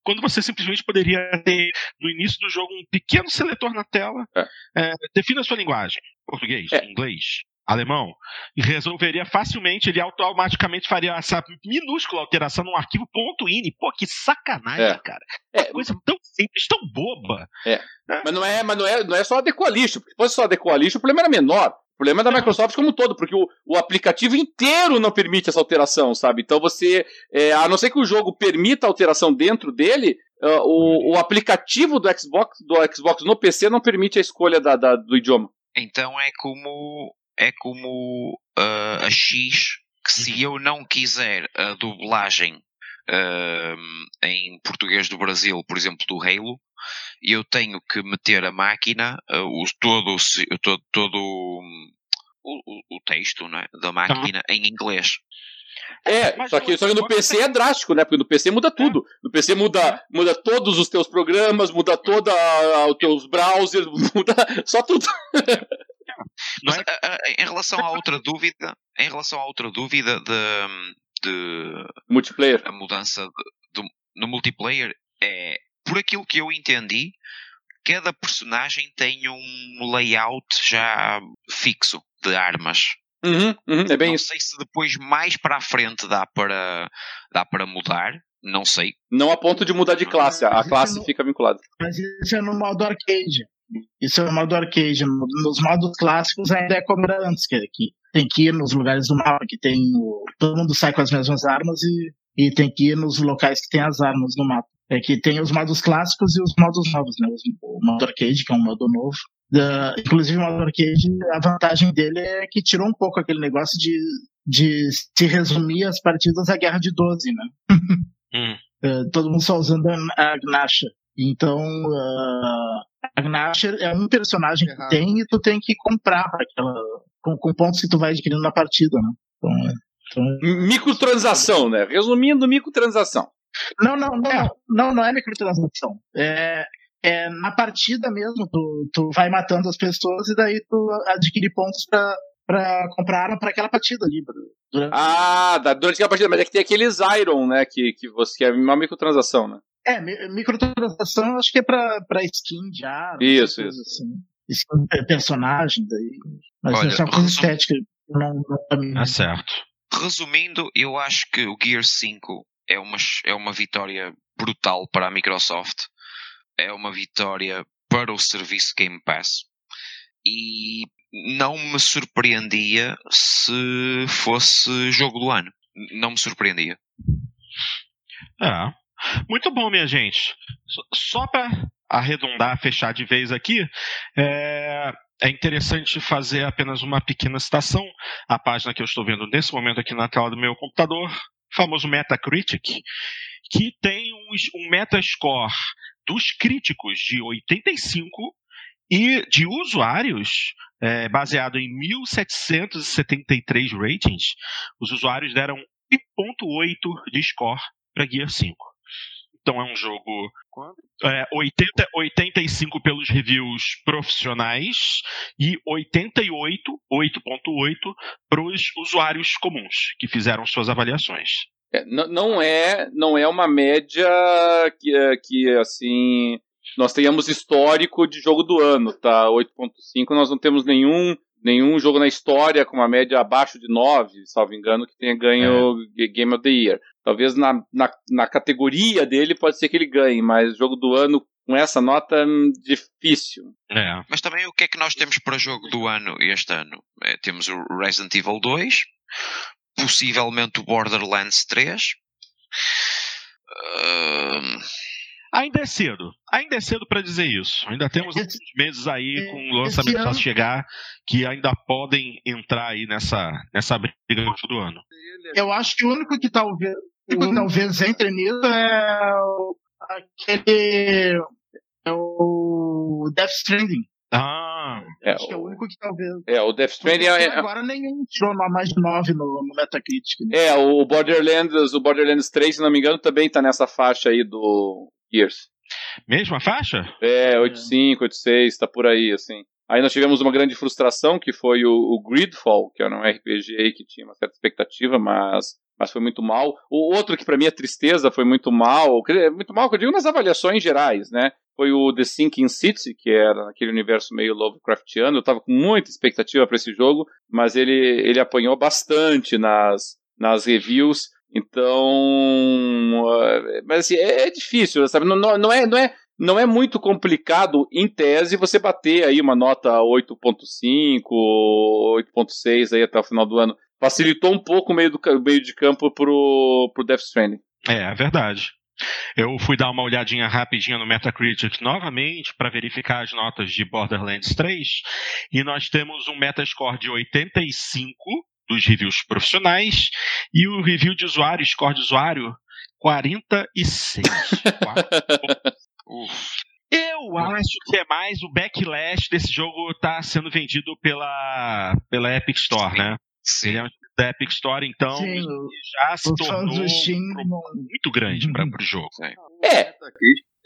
S1: quando você simplesmente poderia ter no início do jogo um pequeno seletor na tela. É. É, defina a sua linguagem: português, é. inglês, alemão, e resolveria facilmente, ele automaticamente faria essa minúscula alteração num arquivo .ini. Pô, que sacanagem, é. cara. É coisa tão simples, tão boba.
S3: É. é. Mas não é, mas não é, não é só adequar lixo, porque se fosse só adequar lixo, o problema era menor. O problema é da Microsoft como um todo, porque o, o aplicativo inteiro não permite essa alteração, sabe? Então você, é, a não ser que o jogo permita a alteração dentro dele, uh, o, o aplicativo do Xbox, do Xbox no PC não permite a escolha da, da do idioma.
S5: Então é como é como uh, a X que se uhum. eu não quiser a dublagem uh, em português do Brasil, por exemplo, do Halo, eu tenho que meter a máquina, uh, o, todo, todo, todo o, o, o texto né, da máquina uhum. em inglês.
S3: É, Mas só que, só que no PC é drástico, né? Porque no PC muda tudo. No PC muda, muda todos os teus programas, muda toda os teus browsers, muda só tudo.
S5: Mas, é... em relação a outra dúvida, em relação a outra dúvida de, de
S3: multiplayer,
S5: a mudança de, de, no multiplayer é por aquilo que eu entendi, cada personagem tem um layout já fixo de armas.
S3: Uhum, uhum, é bem
S5: não
S3: isso.
S5: sei se depois mais para a frente dá para, dá para mudar. Não sei.
S3: Não a ponto de mudar de classe. A classe fica vinculada.
S2: Mas isso é no modo arcade. Isso é no modo arcade. Nos modos clássicos ainda é era antes, que, que tem que ir nos lugares do mapa que tem. O, todo mundo sai com as mesmas armas e, e tem que ir nos locais que tem as armas no mapa. É que tem os modos clássicos e os modos novos, né? O modo arcade, que é um modo novo, Uh, inclusive o modo arcade, a vantagem dele é que tirou um pouco aquele negócio de, de se resumir as partidas à guerra de 12, né?
S5: hum.
S2: uh, todo mundo só usando a Gnasha. Então, uh, a Gnasha é um personagem que tem e tu tem que comprar aquela, com, com pontos que tu vai adquirindo na partida, né? Então,
S3: então... Microtransação, né? Resumindo, microtransação.
S2: Não, não, não, não, não é microtransação. É, é, na partida mesmo, tu, tu vai matando as pessoas e daí tu adquire pontos pra, pra comprar arma pra aquela partida ali.
S3: Durante... Ah, durante aquela partida, mas é que tem aqueles Iron, né? Que, que, você, é uma microtransação, né?
S2: É, microtransação acho que é pra, pra skin de arma.
S3: Isso, isso.
S2: Assim. Skin personagem, daí. Mas Olha, é uma coisa estética. Não, não
S1: é certo.
S5: Resumindo, eu acho que o Gear 5 é uma, é uma vitória brutal para a Microsoft é uma vitória para o serviço Game Pass. E não me surpreendia se fosse jogo do ano. Não me surpreendia.
S1: É. Muito bom, minha gente. Só para arredondar, fechar de vez aqui, é, é interessante fazer apenas uma pequena citação. A página que eu estou vendo nesse momento aqui na tela do meu computador, famoso Metacritic, que tem um, Metascore dos críticos de 85 e de usuários, é, baseado em 1773 ratings, os usuários deram 1.8 de score para Gear 5. Então é um jogo é, 80, 85 pelos reviews profissionais e 88, 8.8 para os usuários comuns que fizeram suas avaliações.
S3: É, não é não é uma média que, é, que assim nós tenhamos histórico de jogo do ano, tá? 8.5 nós não temos nenhum nenhum jogo na história com uma média abaixo de 9, salvo engano, que tenha ganho é. Game of the Year. Talvez na, na, na, categoria dele pode ser que ele ganhe, mas jogo do ano com essa nota hum, difícil.
S5: É. Mas também o que é que nós temos para jogo do ano este ano? É, temos o Resident Evil 2, possivelmente o Borderlands 3. Uh...
S1: Ainda é cedo. Ainda é cedo para dizer isso. Ainda temos alguns meses aí com o lançamento a chegar que ainda podem entrar aí nessa, nessa briga do ano.
S2: Eu acho que o único que talvez, o, talvez entre nisso é aquele. É o Death Stranding.
S1: Ah,
S3: é,
S2: acho que é o único que talvez.
S3: É, o Death Stranding é.
S2: Agora nenhum tirou mais de 9 no, no Metacritic.
S3: Né? É, o Borderlands, o Borderlands 3, se não me engano, também tá nessa faixa aí do Gears.
S1: Mesma faixa?
S3: É, 8.5, 8.6, tá por aí, assim. Aí nós tivemos uma grande frustração, que foi o, o Gridfall, que era um RPG que tinha uma certa expectativa, mas mas foi muito mal. O outro que para mim é tristeza, foi muito mal, muito mal que eu digo nas avaliações gerais, né? Foi o The Sinking City, que era aquele universo meio Lovecraftiano. Eu tava com muita expectativa para esse jogo, mas ele, ele apanhou bastante nas, nas reviews. Então, eh, mas assim, é, é difícil, sabe? Não, não, não, é, não, é, não é muito complicado, em tese, você bater aí uma nota 8.5, 8.6 aí até o final do ano facilitou um pouco o meio, do, meio de campo pro, pro Death Stranding.
S1: É, é verdade. Eu fui dar uma olhadinha rapidinha no Metacritic novamente para verificar as notas de Borderlands 3 e nós temos um Metascore de 85 dos reviews profissionais e o review de usuário, score de usuário 46. Eu acho que é mais o backlash desse jogo tá sendo vendido pela, pela Epic Store, né?
S5: Sim.
S1: Ele é um jogo da Epic Store, então
S2: Sim,
S1: já se tornou um muito grande para o jogo.
S3: É.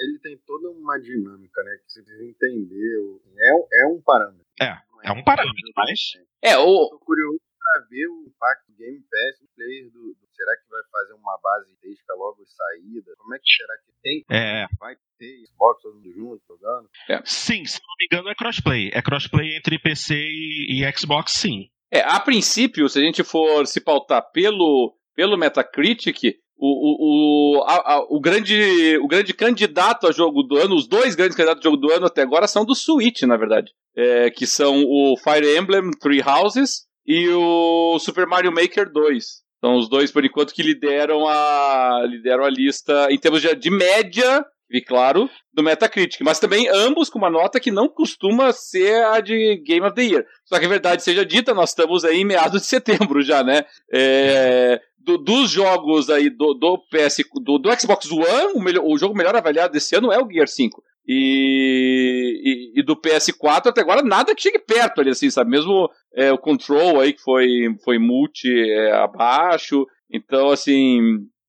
S4: Ele tem toda uma dinâmica, né? Que você precisa entender. É, um- é um parâmetro.
S1: É, é um parâmetro, mas-
S3: É, o,
S4: Tô curioso pra ver o impacto do Game Pass no player do, do- Será que vai fazer uma base desca logo de saída? Como é que será que tem?
S1: É,
S4: Vai ter Xbox todo mundo junto jogando?
S1: sim, se não me engano é crossplay. É crossplay entre PC e, e Xbox, sim.
S3: é, a princípio, se a gente for se pautar pelo, pelo Metacritic, o, o, o, a- a- o, grande, o grande candidato a jogo do ano, os dois grandes candidatos a jogo do ano até agora são do Switch, na verdade. É, que são o Fire Emblem Three Houses e o Super Mario Maker 2. São os dois, por enquanto, que lideram a, lideram a lista em termos de, de média, e claro, do Metacritic. Mas também ambos com uma nota que não costuma ser a de Game of the Year. Só que a verdade seja dita, nós estamos aí em meados de setembro já, né? É, do- dos jogos aí do, do PS, do, do Xbox One, o, melhor- o jogo melhor avaliado desse ano é o Gear 5. E, e, e do PS4 até agora nada que chegue perto ali, assim, sabe? Mesmo é, o Control aí, que foi, foi multi é, abaixo. Então, assim,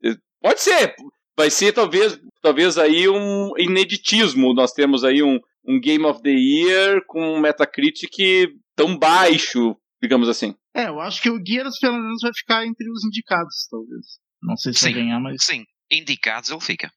S3: é, pode ser. Vai ser talvez, talvez aí um ineditismo. Nós temos aí um, um Game of the Year com um Metacritic tão baixo, digamos assim.
S2: É, eu acho que o Gears pelo menos vai ficar entre os indicados, talvez. Não sei se
S5: Sim.
S2: vai ganhar, mas.
S5: Sim, indicados ele fica.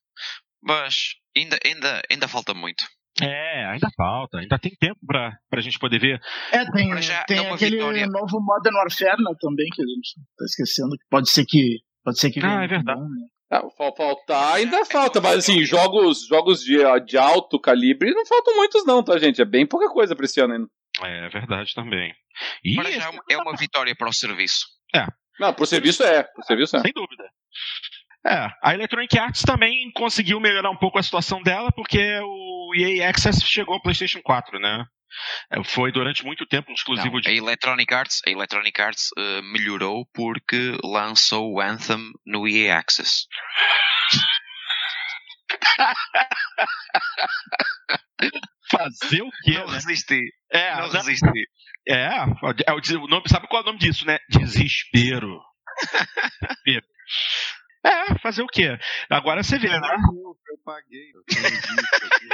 S5: Mas ainda, ainda, ainda falta muito.
S1: É, ainda falta, ainda tem tempo pra, pra gente poder ver.
S2: É, tem, tem
S5: é
S2: aquele
S5: vitória.
S2: novo Modern Warfare né, também, que a gente tá esquecendo, que pode ser que. Pode ser que
S1: Ah, é verdade.
S2: bom, né?
S3: Ah, fal- faltar ainda falta, mas assim, jogos, jogos de, de alto calibre não faltam muitos, não, tá, gente? É bem pouca coisa pra esse ano ainda.
S1: É verdade também. E
S5: já é uma vitória para o serviço.
S3: Não, pro serviço é. Pro serviço é.
S1: Sem dúvida. É, a Electronic Arts também conseguiu melhorar um pouco a situação dela, porque o EA Access chegou ao PlayStation 4, né? É, Foi durante muito tempo um exclusivo
S5: Não,
S1: de.
S5: a Electronic Arts, a Electronic Arts eh, melhorou porque lançou o Anthem no EA Access.
S1: Fazer o quê,
S5: Não
S1: né?
S5: resisti.
S1: É,
S5: Não resisti.
S1: é, é o nome, sabe qual é o nome disso, né? Desespero. Desespero. É, fazer o quê? Agora você vê, né?
S4: Eu, eu paguei. Eu tenho visto aqui.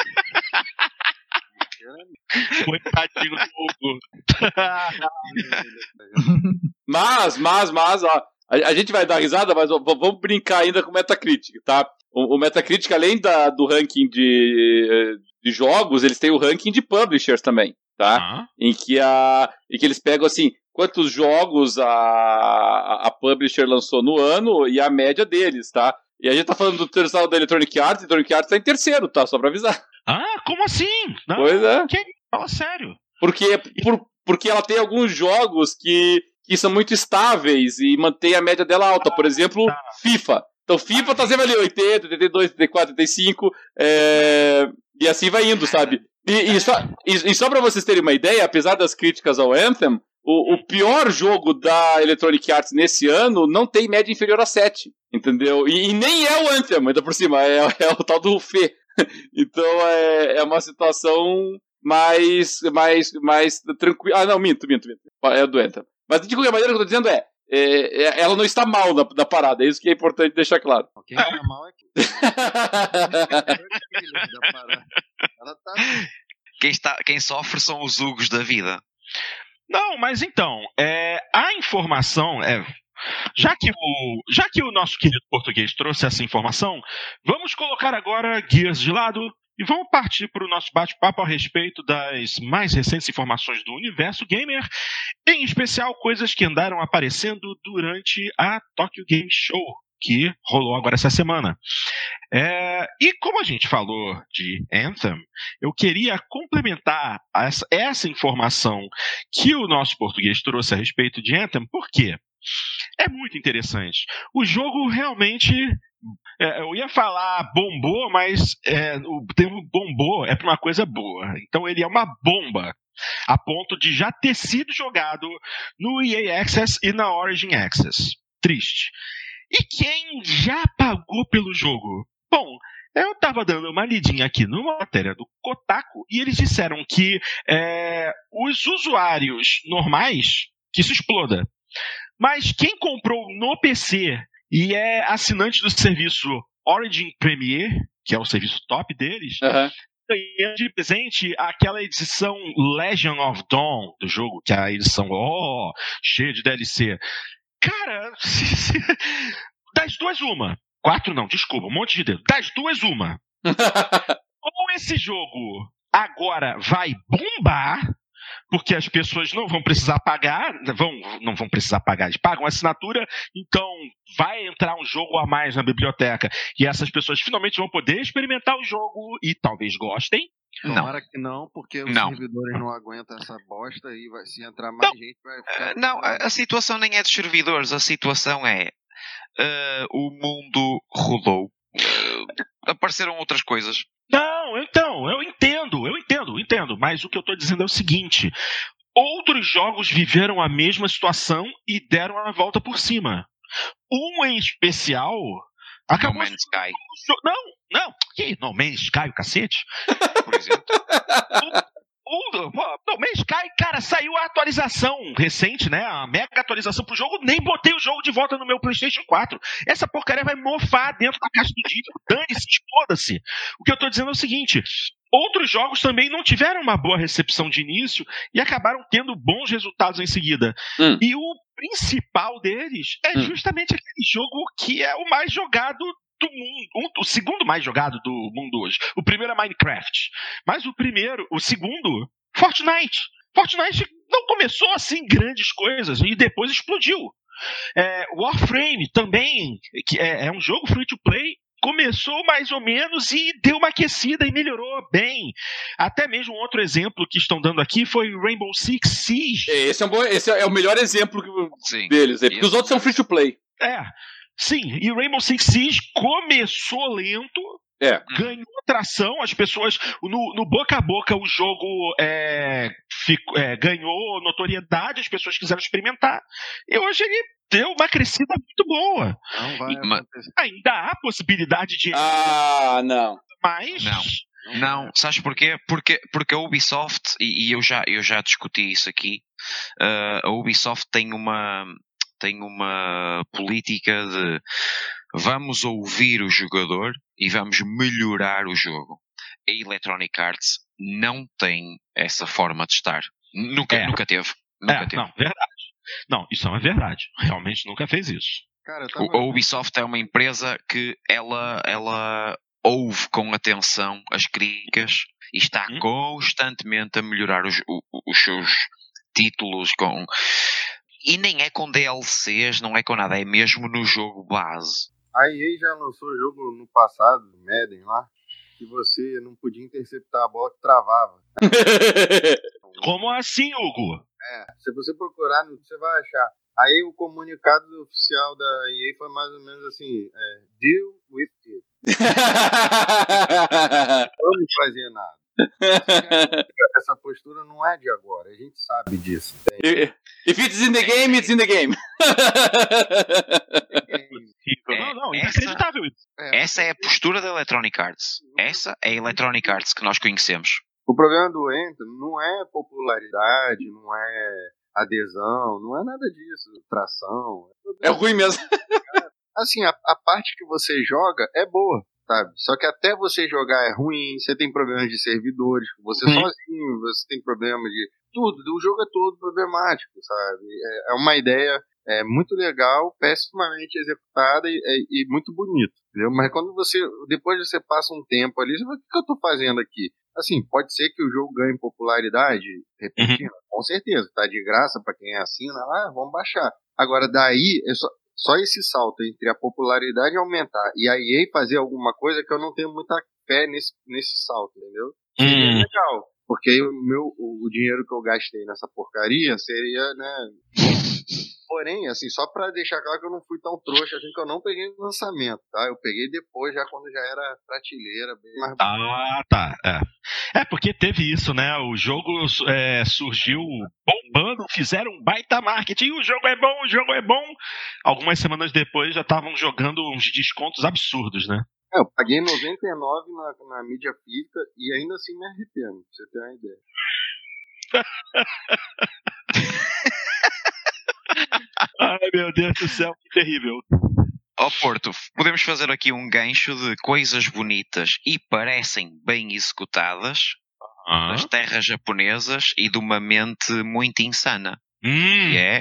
S1: Coitadinho do Hugo.
S3: Mas, mas, mas, ó, a, a gente vai dar risada, mas ó, vamos brincar ainda com o Metacritic, tá? O, o Metacritic, além da, do ranking de, de jogos, eles têm o ranking de publishers também, tá?
S1: Ah,
S3: em que a em que eles pegam assim quantos jogos a, a publisher lançou no ano e a média deles, tá? E a gente tá falando do terceiro da Electronic Arts, Electronic Arts tá em terceiro, tá? Só pra avisar.
S1: Ah, como assim? Não,
S3: Pois é.
S1: que- fala sério.
S3: Porque, por, porque ela tem alguns jogos que, que são muito estáveis e mantém a média dela alta. Por exemplo,
S1: tá.
S3: FIFA. Então FIFA tá sempre ali 80, 82, 84, 85, é, e assim vai indo, sabe? E, e só, e, e só pra vocês terem uma ideia, apesar das críticas ao Anthem, o, o pior jogo da Electronic Arts nesse ano não tem média inferior a 7, entendeu? E, e nem é o Anthem, ainda por cima, é, é o tal do Fê. Então é, é uma situação mais, mais, mais tranquila. Ah, não, minto, minto, minto. É do Anthem. Mas de qualquer maneira, o que eu tô dizendo é, é, é- ela não está mal na, na parada, é isso que é importante deixar claro.
S4: Quem tá mal é quem? Da parada. Ela tá
S5: Quem, está, quem sofre são os Hugos da vida.
S1: Não, mas então, é, a informação é. Já que, o, já que o nosso querido português trouxe essa informação, vamos colocar agora Gears de lado e vamos partir para o nosso bate-papo a respeito das mais recentes informações do universo gamer, em especial coisas que andaram aparecendo durante a Tokyo Game Show, que rolou agora essa semana. É, e como a gente falou de Anthem, eu queria complementar essa, essa informação que o nosso português trouxe a respeito de Anthem, por quê? É muito interessante. O jogo realmente. é, eu ia falar bombou, mas é, o termo bombou é para uma coisa boa. Então ele é uma bomba. A ponto de já ter sido jogado no EA Access e na Origin Access. Triste. E quem já pagou pelo jogo? Bom, eu estava dando uma lidinha aqui numa matéria do Kotaku e eles disseram que é, os usuários normais, que isso exploda. Mas quem comprou no PC e é assinante do serviço Origin Premier, que é o serviço top deles,
S3: Aham.
S1: ganhando de presente aquela edição Legend of Dawn do jogo, que é a edição oh, cheia de DLC. Cara, das duas, uma. Quatro não, desculpa, um monte de dedo. Das duas, uma. Ou esse jogo agora vai bombar, porque as pessoas não vão precisar pagar, vão, não vão precisar pagar, eles pagam a assinatura, então vai entrar um jogo a mais na biblioteca e essas pessoas finalmente vão poder experimentar o jogo e talvez gostem.
S5: Não.
S4: Tomara que não, porque os
S5: Não.
S4: servidores não aguentam essa bosta e vai, se entrar mais
S1: Não.
S4: gente vai
S5: Uh,
S4: ficar.
S5: não, a, a situação nem é dos servidores, a situação é uh, o mundo rodou. Uh, apareceram outras coisas.
S1: Não, então, eu entendo, eu entendo, entendo, mas o que eu tô dizendo é o seguinte: outros jogos viveram a mesma situação e deram a volta por cima. Um em especial acabou.
S5: No Man's Sky,
S1: Não, não, que No Man's Sky, o cacete.
S5: por exemplo.
S1: O pô, No Man's Sky, cara, saiu a atualização recente, né? A mega atualização pro jogo. Nem botei o jogo de volta no meu PlayStation 4. Essa porcaria vai mofar dentro da caixa do disco. Dane-se, exploda-se. O que eu tô dizendo é o seguinte: outros jogos também não tiveram uma boa recepção de início e acabaram tendo bons resultados em seguida.
S3: Hum.
S1: E o principal deles é
S3: Hum.
S1: justamente aquele jogo que é o mais jogado do mundo, um- o segundo mais jogado do mundo hoje. O primeiro é Minecraft, mas o primeiro, o segundo, Fortnite. Fortnite não começou assim grandes coisas e depois explodiu. É, Warframe também, que é, é um jogo free to play. Começou mais ou menos e deu uma aquecida e melhorou bem. Até mesmo um outro exemplo que estão dando aqui foi Rainbow Six Siege.
S3: Esse é, um bom, esse é o melhor exemplo que-
S5: Sim.
S3: deles. aí, Porque os outros são free to play.
S1: É, sim. E Rainbow Six Siege começou lento,
S3: É.
S1: ganhou tração, as pessoas. No, no boca a boca o jogo é, fico- é, ganhou notoriedade, as pessoas quiseram experimentar. E hoje ele deu uma crescida muito boa.
S4: Não vai
S5: E-.
S1: Ainda há possibilidade de
S3: Ah, não.
S1: mais.
S5: Não. Não, sabes porquê? Porque, porque a Ubisoft, e, e eu, já, eu já discuti isso aqui, uh, a Ubisoft tem uma, tem uma política de vamos ouvir o jogador e vamos melhorar o jogo. A Electronic Arts não tem essa forma de estar. Nunca,
S1: É.
S5: nunca teve. Nunca
S1: É,
S5: teve.
S1: não, verdade. Não, isso é uma verdade. Realmente nunca fez isso.
S4: Cara, tava...
S5: O- A Ubisoft é uma empresa que ela, ela ouve com atenção as críticas e está
S1: Hum.
S5: constantemente a melhorar os, o- os seus títulos com. E nem é com DLCs, não é com nada, é mesmo no jogo base.
S4: A EA já lançou o jogo no passado, Madden lá, que você não podia interceptar a bola que travava.
S1: Como assim, Hugo?
S4: É, se você procurar, você vai achar. Aí o comunicado oficial da EA foi mais ou menos assim: é, deal with it. Vamos fazer nada. Essa postura não é de agora, a gente sabe disso.
S3: If it's in the game, it's in the game.
S5: É,
S1: não, não,
S5: essa-
S1: inacreditável isso.
S5: Essa é a postura da Electronic Arts. Essa é a Electronic Arts que nós conhecemos.
S4: O problema do Anthem não é popularidade, não é adesão, não é nada disso, tração.
S3: É ruim mesmo.
S4: Assim, a, a parte que você joga é boa, sabe? Só que até você jogar é ruim, você tem problemas de servidores, você
S1: Hum.
S4: sozinho, você tem problema de tudo, o jogo é todo problemático, sabe? É, é uma ideia é, muito legal, pessimamente executada e, e- e muito bonita, entendeu? Mas quando você, depois você passa um tempo ali, você fala, o que eu tô fazendo aqui? Assim, pode ser que o jogo ganhe popularidade repentina, com certeza, tá de graça para quem assina, ah, vamos baixar. Agora, daí, é só, só esse salto entre a popularidade aumentar e a EA fazer alguma coisa que eu não tenho muita fé nesse, nesse salto, entendeu? Seria
S1: Hum.
S4: legal. Porque aí o, meu, o, o dinheiro que eu gastei nessa porcaria seria, né? Porém, assim, só pra deixar claro que eu não fui tão trouxa, assim, que eu não peguei no lançamento, tá? Eu peguei depois, já quando já era prateleira, bem mais.
S1: Ah, tá. É, é porque teve isso, né? O jogo é, surgiu bombando, fizeram um baita marketing. O jogo é bom, o jogo é bom. Algumas semanas depois já estavam jogando uns descontos absurdos, né?
S4: É, eu paguei 99 na, na mídia física e ainda assim me arrependo, pra você ter uma ideia.
S1: Ai, meu Deus do céu, que terrível.
S5: Ó oh, Porto, podemos fazer aqui um gancho de coisas bonitas e parecem bem executadas
S1: Ah.
S5: nas terras japonesas e de uma mente muito insana.
S1: Hum,
S5: Que é,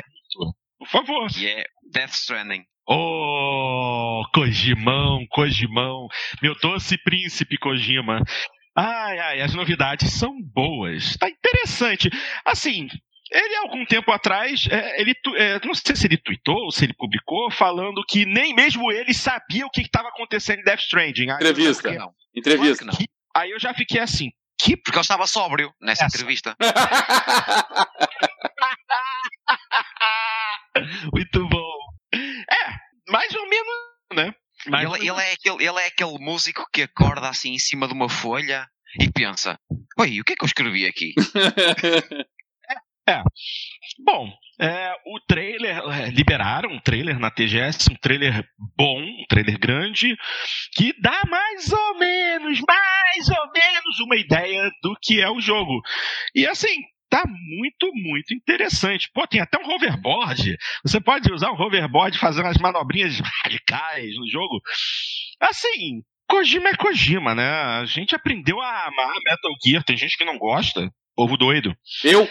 S1: por favor.
S5: que é Death Stranding.
S1: Oh, Kojimão, Kojimão. Meu doce príncipe Kojima. Ai, ai, as novidades são boas. Tá interessante. Assim, ele algum tempo atrás, é, ele, é, não sei se ele tweetou ou se ele publicou, falando que nem mesmo ele sabia o que estava acontecendo em Death Stranding. Aí eu
S3: Entrevista.
S5: Não,
S3: Entrevista.
S5: claro que não.
S1: Aí eu já fiquei assim, que
S5: Porque ele estava sóbrio nessa
S1: Essa.
S5: entrevista.
S1: Muito bom. É, mais ou menos, né? Mais
S5: Ele, ele é aquele, ele é aquele músico que acorda assim em cima de uma folha e pensa: Oi, o que é que eu escrevi aqui?
S1: Bom, é, o trailer, é, liberaram um trailer na TGS, um trailer bom, um trailer grande, que dá mais ou menos, mais ou menos uma ideia do que é o jogo. E assim, tá muito, muito interessante. Pô, tem até um hoverboard. Você pode usar um hoverboard fazendo as manobrinhas radicais no jogo. Assim, Kojima é Kojima, né? A gente aprendeu a amar Metal Gear, tem gente que não gosta. Povo doido.
S3: Eu,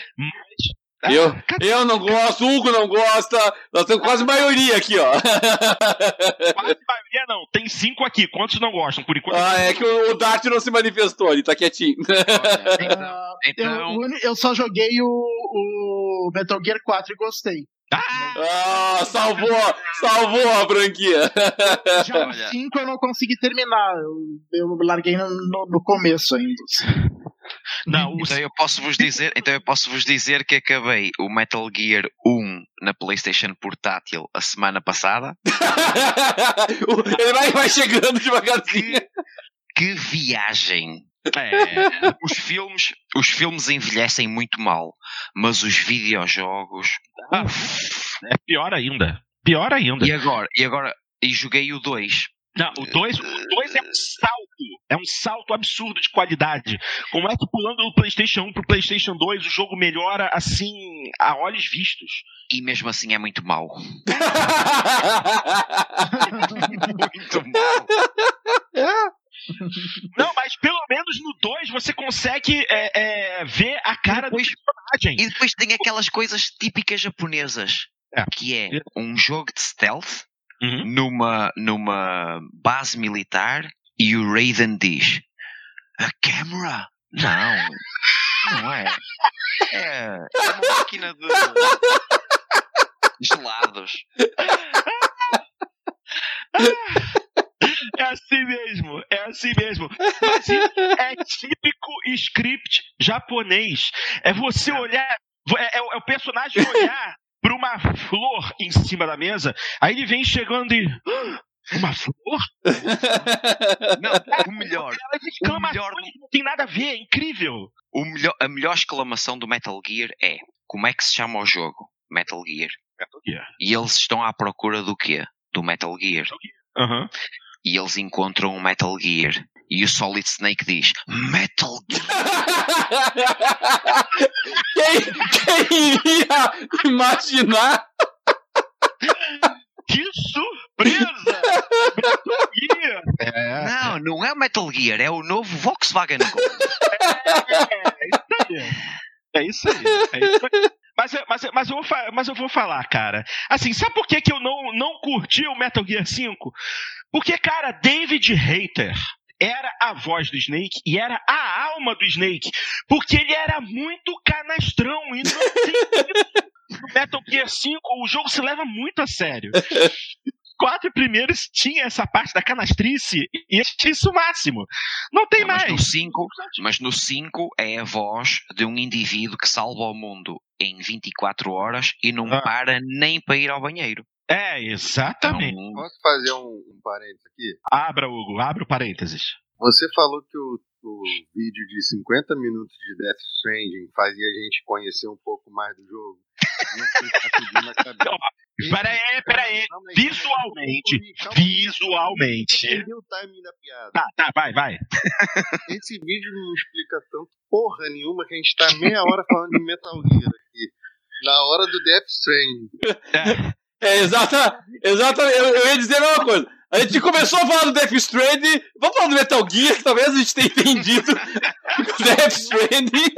S1: Ah,
S3: eu,
S1: cadê
S3: eu não gosto, o Hugo não gosta. Nós temos quase maioria aqui, ó.
S1: Quase maioria não, tem cinco aqui. Quantos não gostam? Por enquanto.
S3: Ah, é que o, o Dart não se manifestou, ele tá quietinho.
S5: Olha, então,
S2: Ah,
S5: então-
S2: eu, eu só joguei o, o Metal Gear 4 e gostei.
S1: Ah,
S3: Ah, salvou, salvou a franquia.
S2: Já o
S5: Olha.
S2: 5 eu não consegui terminar. Eu, eu larguei no, no- no começo ainda.
S1: Não, o
S5: Então eu posso vos dizer, então eu posso vos dizer que acabei o Metal Gear 1 na PlayStation portátil a semana passada.
S3: ele vai, vai chegando devagarzinho.
S5: Que viagem!
S1: é,
S5: Os filmes, os filmes envelhecem muito mal, mas os videojogos.
S1: Ah, é pior ainda. Pior ainda.
S5: E agora, e agora, e joguei o 2.
S1: Não, o 2 o dois é um salto. É um salto absurdo de qualidade. Como é que pulando do PlayStation 1 pro PlayStation 2 o jogo melhora assim a olhos vistos?
S5: E mesmo assim é muito mau. Muito mau.
S1: Não, mas pelo menos no 2 você consegue é, é, ver a cara do
S5: Depois-
S1: personagem.
S5: E depois tem aquelas coisas típicas japonesas.
S1: É.
S5: Que é um jogo de stealth
S1: Uhum.
S5: numa, numa base militar e o Raiden diz: A câmera? Não, não é. É, é uma máquina de gelados.
S1: É assim mesmo, é assim mesmo. Mas isso é típico script japonês. É você olhar, é, é é o personagem olhar para uma flor em cima da mesa, aí ele vem chegando e. "Ah, Uma flor?
S5: Não, o melhor,
S1: Ela exclama
S5: melhor-
S1: não tem nada a ver, é incrível.
S5: o melhor, a melhor exclamação do Metal Gear é: Como é que se chama o jogo? Metal Gear. E eles estão à procura do quê? Do Metal Gear.
S1: Aham.
S5: E eles encontram o Metal Gear. E o Solid Snake diz: Metal Gear.
S3: quem, quem iria imaginar?
S1: Que surpresa! Metal Gear! É,
S5: Não, não é o Metal Gear, é o novo Volkswagen Gol.
S1: É isso aí. É isso aí. Mas, eu- mas, mas, eu vou, mas eu vou falar, cara. Assim, sabe por que, que eu não, não curti o Metal Gear 5? Porque, cara, David Hayter era a voz do Snake e era a alma do Snake. Porque ele era muito canastrão e não tem. No Metal Gear 5, o jogo se leva muito a sério. quatro primeiros tinha essa parte da canastrice e achei isso o máximo. Não tem
S5: Não, mas
S1: mais.
S5: no 5, mas no 5 é a voz de um indivíduo que salva o mundo em 24 horas e não
S1: Ah.
S5: para nem para ir ao banheiro.
S1: É, exatamente.
S5: Então,
S4: Posso fazer um, um parênteses aqui?
S1: Abra, Hugo, abra o parênteses.
S4: Você falou que o, o vídeo de 50 minutos de Death Stranding fazia a gente conhecer um pouco mais do jogo. E eu fiquei sacudindo a cabeça. Esse-
S1: Pera aí, pera aí. Visualmente, visualmente.
S4: O timing da piada?
S1: Tá, tá, vai, vai.
S4: Esse vídeo não explica tanto porra nenhuma que a gente tá meia hora falando de Metal Gear aqui. Na hora do Death Stranding.
S3: É, exata, exata, eu, eu ia dizer a mesma coisa. A gente começou a falar do Death Stranding, vamos falar do Metal Gear, que talvez a gente tenha entendido Death Stranding.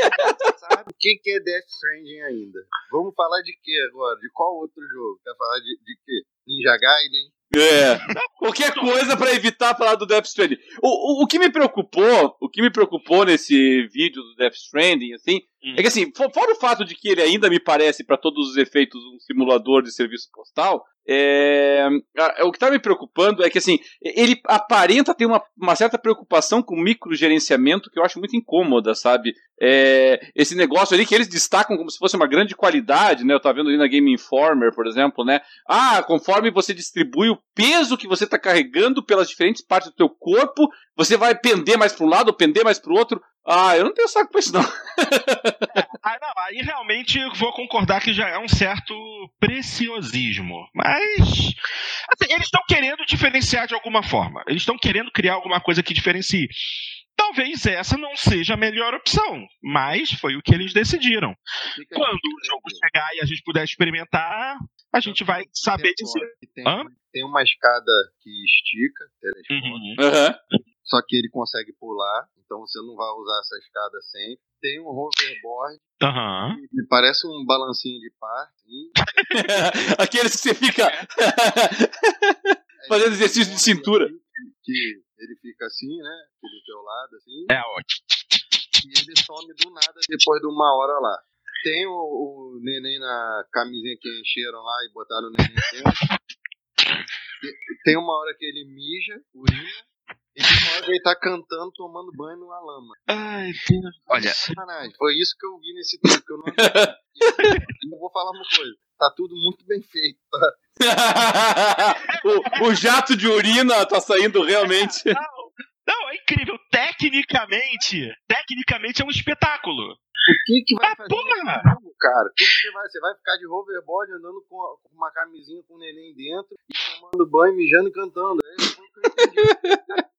S4: Sabe o que, que é Death Stranding ainda? Vamos falar de que agora? De qual outro jogo? Quer falar de, de quê? Ninja Gaiden?
S3: É, qualquer coisa pra evitar falar do Death Stranding. O, o, o que me preocupou, o que me preocupou nesse vídeo do Death Stranding, assim,
S1: Hum.
S3: é que assim, fo- fora o fato de que ele ainda me parece, pra todos os efeitos, um simulador de serviço postal, é, a- o que tá me preocupando é que assim, ele aparenta ter uma, uma certa preocupação com microgerenciamento que eu acho muito incômoda, sabe? É, esse negócio ali que eles destacam como se fosse uma grande qualidade, né? Eu tava vendo ali na Game Informer, por exemplo, né? Ah, conforme você distribui o peso que você está carregando pelas diferentes partes do teu corpo, você vai pender mais para um lado ou pender mais para o outro. Ah, eu não tenho saco pra isso não.
S1: Ah, não, aí realmente eu vou concordar que já é um certo preciosismo. Mas. assim, eles estão querendo diferenciar de alguma forma. Eles estão querendo criar alguma coisa que diferencie. Talvez essa não seja a melhor opção, mas foi o que eles decidiram. Quando o jogo chegar e a gente puder experimentar, a gente vai saber dizer.
S4: Tem, tem uma escada que estica, telescópio,
S1: Uhum.
S3: Aham.
S4: Só que ele consegue pular, então você não vai usar essa escada sempre. Tem um hoverboard,
S1: Aham.
S4: que parece um balancinho de par. assim.
S3: Aqueles que você fica fazendo exercício de cintura.
S4: Que ele fica assim, né? Do teu lado, assim.
S1: É ótimo.
S4: E ele some do nada depois de uma hora lá. Tem o, o neném na camisinha que encheram lá e botaram o neném dentro. Te- Tem uma hora que ele mija, urina. E ele tá cantando, tomando banho numa lama.
S1: Ai, Deus.
S5: Olha,
S4: Sacanagem. Foi isso que eu vi nesse tempo. Que eu não eu vou falar uma coisa. Tá tudo muito bem feito. Tá?
S3: o, o jato de urina tá saindo realmente.
S1: Não, é incrível. Tecnicamente, tecnicamente é um espetáculo.
S4: O que que vai
S1: Ah,
S4: fazer
S1: porra!
S4: cara? O que, que você vai? Você vai ficar de hoverboard andando com, uma camisinha com o neném dentro e tomando banho, mijando e cantando. É isso.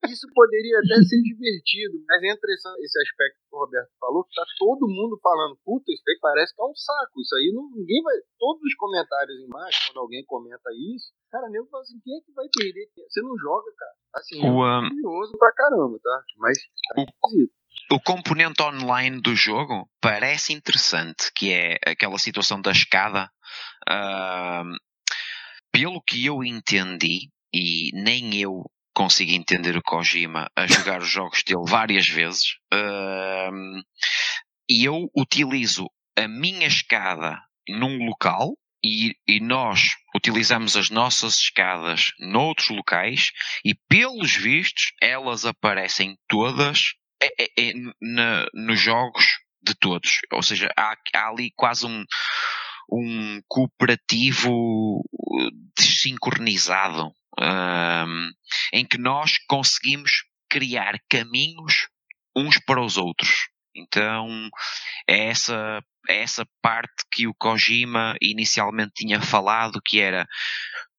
S4: Isso poderia até ser divertido, mas entra esse, esse aspecto que o Roberto falou, que tá todo mundo falando, puta, isso aí parece que é um saco. Isso aí não, ninguém vai. Todos os comentários embaixo, quando alguém comenta isso, cara, nego fala assim, quem é que vai perder? Você não joga, cara. Assim,
S5: O,
S4: é
S5: ah,
S4: curioso pra caramba, tá? Mas tá
S5: O-
S4: esquisito.
S5: o componente online do jogo parece interessante, que é aquela situação da escada. Ahm, pelo que eu entendi, e nem eu consigo entender o Kojima a jogar os jogos dele várias vezes, ahm, e eu utilizo a minha escada num local e, e nós utilizamos as nossas escadas noutros locais e pelos vistos elas aparecem todas é- é- é na- nos jogos de todos. Ou seja, há, há ali quase um, um cooperativo uh, desincronizado ahm, em que nós conseguimos criar caminhos uns para os outros. Então é essa, é essa parte que o Kojima inicialmente tinha falado que era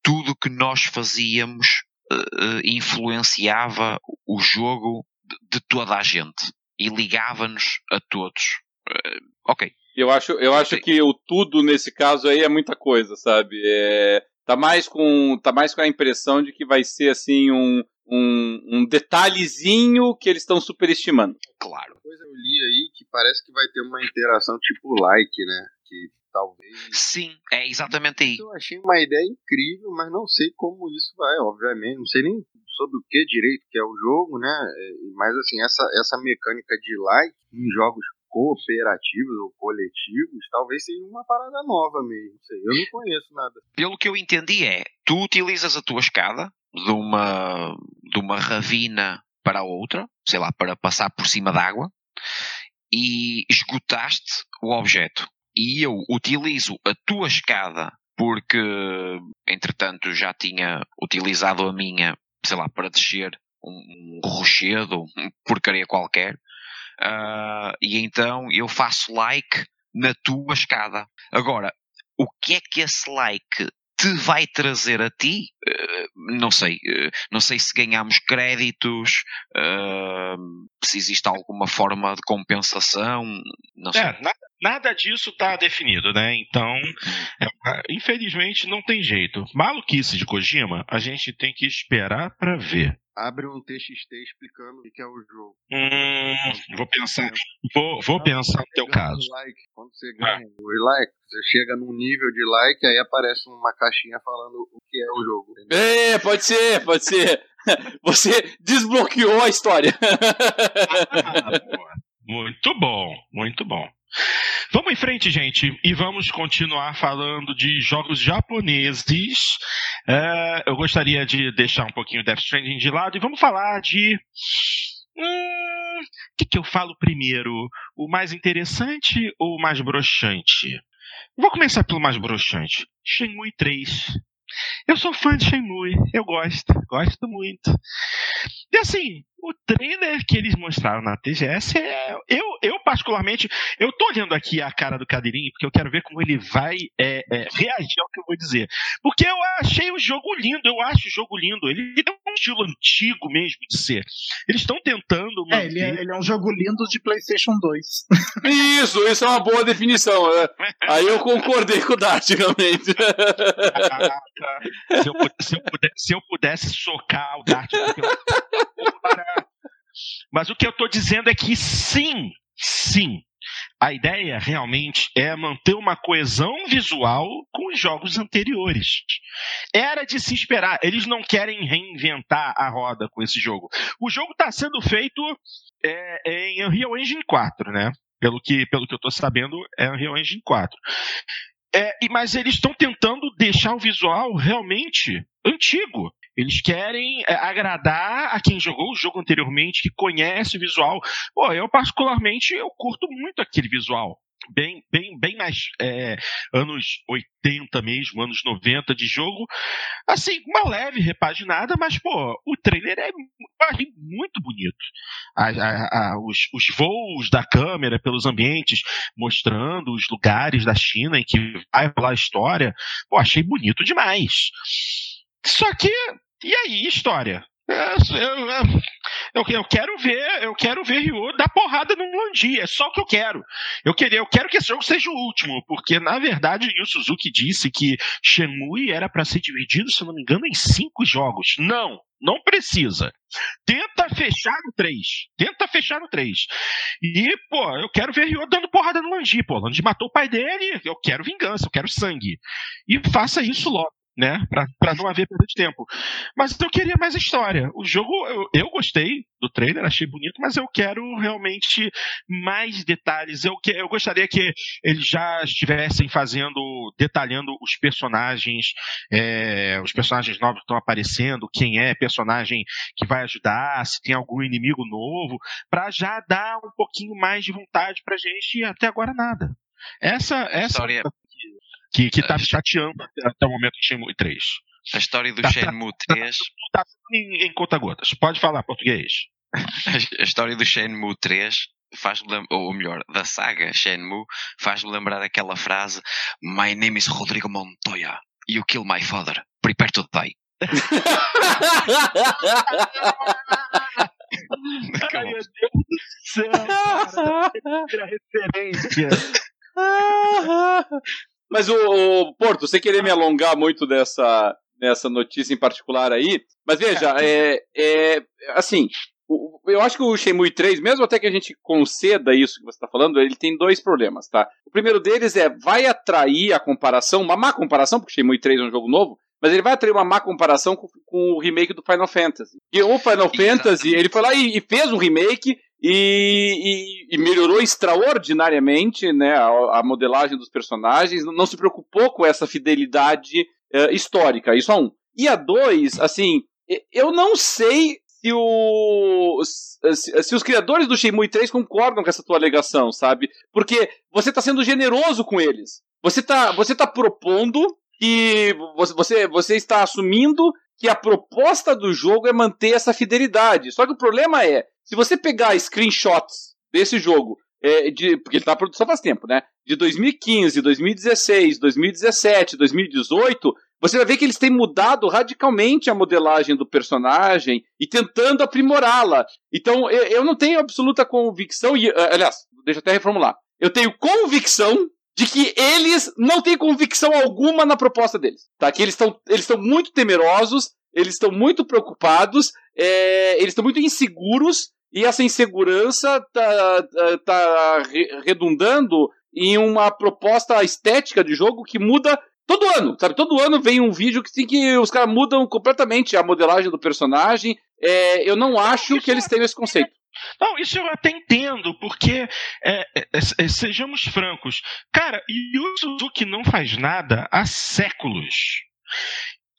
S5: tudo que nós fazíamos eh, influenciava o jogo de, de toda a gente e ligava-nos a todos. Eh, ok.
S3: Eu acho, eu acho que o tudo nesse caso aí é muita coisa, sabe? É, tá, mais com, tá mais com a impressão de que vai ser assim um, um, um detalhezinho que eles estão superestimando.
S5: Claro.
S4: coisa eu li aí que parece que vai ter uma interação tipo like, né? Que talvez.
S5: Sim, é exatamente aí.
S4: Eu achei uma ideia incrível, mas não sei como isso vai, obviamente. Não sei nem sobre o que direito que é o jogo, né? É, Mas assim, essa, essa mecânica de like em jogos cooperativos ou coletivos, talvez seja uma parada nova mesmo. Sei, eu não conheço nada.
S5: Pelo que eu entendi é, tu utilizas a tua escada de uma, de uma ravina para outra, sei lá, para passar por cima d'água, e esgotaste o objeto. E eu utilizo a tua escada porque, entretanto, já tinha utilizado a minha, sei lá, para descer um, rochedo, porcaria qualquer, uh, e então eu faço like na tua escada. Agora, o que é que esse like te vai trazer a ti? Uh, não sei. Uh, não sei se ganhamos créditos, se existe alguma forma de compensação. Não sei. É,
S1: nada, nada, disso está definido, né? Então, é, infelizmente, não tem jeito. Maluquice de Kojima, a gente tem que esperar para ver
S4: abre um TXT explicando o que é o jogo.
S1: Hum, vou pensar, vou, vou pensar no teu caso.
S4: Like, quando você ganha ah. os likes, você chega num nível de like, aí aparece uma caixinha falando o que é o jogo.
S3: É, pode ser, pode ser. Você desbloqueou a história.
S1: Ah, muito bom, muito bom. Vamos em frente, gente, e vamos continuar falando de jogos japoneses. Uh, eu gostaria de deixar um pouquinho Death Stranding de lado e vamos falar de. Hum, o que, que eu falo primeiro? O mais interessante ou o mais broxante? Vou começar pelo mais broxante. Shenmue 3. Eu sou fã de Shenmue, eu gosto, gosto muito. E assim, o trailer que eles mostraram na TGS é. Eu, eu particularmente, eu tô olhando aqui a cara do Cadeirinho, porque eu quero ver como ele vai é, é, reagir ao que eu vou dizer. Porque eu achei o jogo lindo, eu acho o jogo lindo. Ele um estilo antigo mesmo de ser. Eles estão tentando.
S2: Manter... É, ele é, ele é um jogo lindo de PlayStation 2.
S3: Isso, isso é uma boa definição. Né? Aí eu concordei com o Dart, realmente.
S1: se, eu, se, eu pudesse, se eu pudesse socar o Dart. Mas o que eu estou dizendo é que sim, sim, a ideia realmente é manter uma coesão visual com os jogos anteriores. Era de se esperar. Eles não querem reinventar a roda com esse jogo. O jogo está sendo feito é, em Unreal Engine 4, né? Pelo que, pelo que eu estou sabendo, é Unreal Engine 4. É, mas eles estão tentando deixar o visual realmente antigo. Eles querem é, agradar a quem jogou o jogo anteriormente, que conhece o visual. Pô, eu particularmente eu curto muito aquele visual. Bem, bem, bem mais é, anos 80 mesmo, anos 90 de jogo. Assim, uma leve repaginada, mas, pô, o trailer é muito bonito. A, a, a, os, os voos da câmera pelos ambientes, mostrando os lugares da China em que vai rolar a história, pô, achei bonito demais. Só que e aí, história? Eu, eu, eu, quero ver, eu quero ver Ryu dar porrada no Landi, é só o que eu quero. Eu, queria, eu quero que esse jogo seja o último, porque na verdade o Suzuki disse que Shenmue era para ser dividido, se não me engano, em cinco jogos. Não, não precisa. Tenta fechar no 3. Tenta fechar no 3. E, pô, eu quero ver Ryo dando porrada no Langi, pô. Langi matou o pai dele, eu quero vingança, eu quero sangue. E faça isso logo né? Para não haver perda de tempo. Mas eu queria mais história. O jogo, eu, eu, gostei do trailer, achei bonito, mas eu quero realmente mais detalhes. Eu, que, eu gostaria que eles já estivessem fazendo, detalhando os personagens, é, os personagens novos que estão aparecendo, quem é personagem que vai ajudar, se tem algum inimigo novo, para já dar um pouquinho mais de vontade pra gente e até agora nada. Essa, essa história que, tá me chateando até, o momento de Shenmue 3.
S5: A história do tá, Shenmue 3.
S1: Tá, tá, em, em conta-gotas. Pode falar português.
S5: a história do Shenmue 3 faz-me ou melhor, da saga Shenmue, faz-me lembrar aquela frase My name is Rodrigo Montoya. You kill my father. Prepare to die.
S2: Ai, meu Deus do céu, cara. referência.
S3: Mas o, o, Porto, você querer me alongar muito dessa, nessa notícia em particular aí, mas veja, é, é assim, eu acho que o Shenmue 3, mesmo até que a gente conceda isso que você está falando, ele tem dois problemas, tá? O primeiro deles é, vai atrair a comparação, uma má comparação, porque Shenmue 3 é um jogo novo, mas ele vai atrair uma má comparação com, com o remake do Final Fantasy. E o Final Fantasy, ele foi lá e, e, fez um remake e, e, e melhorou extraordinariamente né, a, a, modelagem dos personagens, não se preocupou com essa fidelidade uh, histórica, isso a um. E a dois, assim, eu não sei se, o, se, se, os criadores do Shenmue 3 concordam com essa tua alegação, sabe? Porque você está sendo generoso com eles. Você está você tá propondo que você, você está assumindo que a proposta do jogo é manter essa fidelidade. Só que o problema é, se você pegar screenshots desse jogo, é, de, porque ele está na produção faz tempo, né? De 2015, 2016, 2017, 2018, você vai ver que eles têm mudado radicalmente a modelagem do personagem e tentando aprimorá-la. Então, eu, eu, não tenho absoluta convicção, e, aliás, deixa eu até reformular. Eu tenho convicção de que eles não têm convicção alguma na proposta deles. Tá? Que eles estão eles muito temerosos, eles estão muito preocupados, é, eles estão muito inseguros, e essa insegurança tá, tá, tá redundando em uma proposta estética de jogo que muda todo ano, sabe? Todo ano vem um vídeo que, que os caras mudam completamente a modelagem do personagem. É, eu não acho que eles tenham esse conceito.
S1: Não, isso eu até entendo, porque é, é, é, sejamos francos, cara, Yu Suzuki não faz nada há séculos.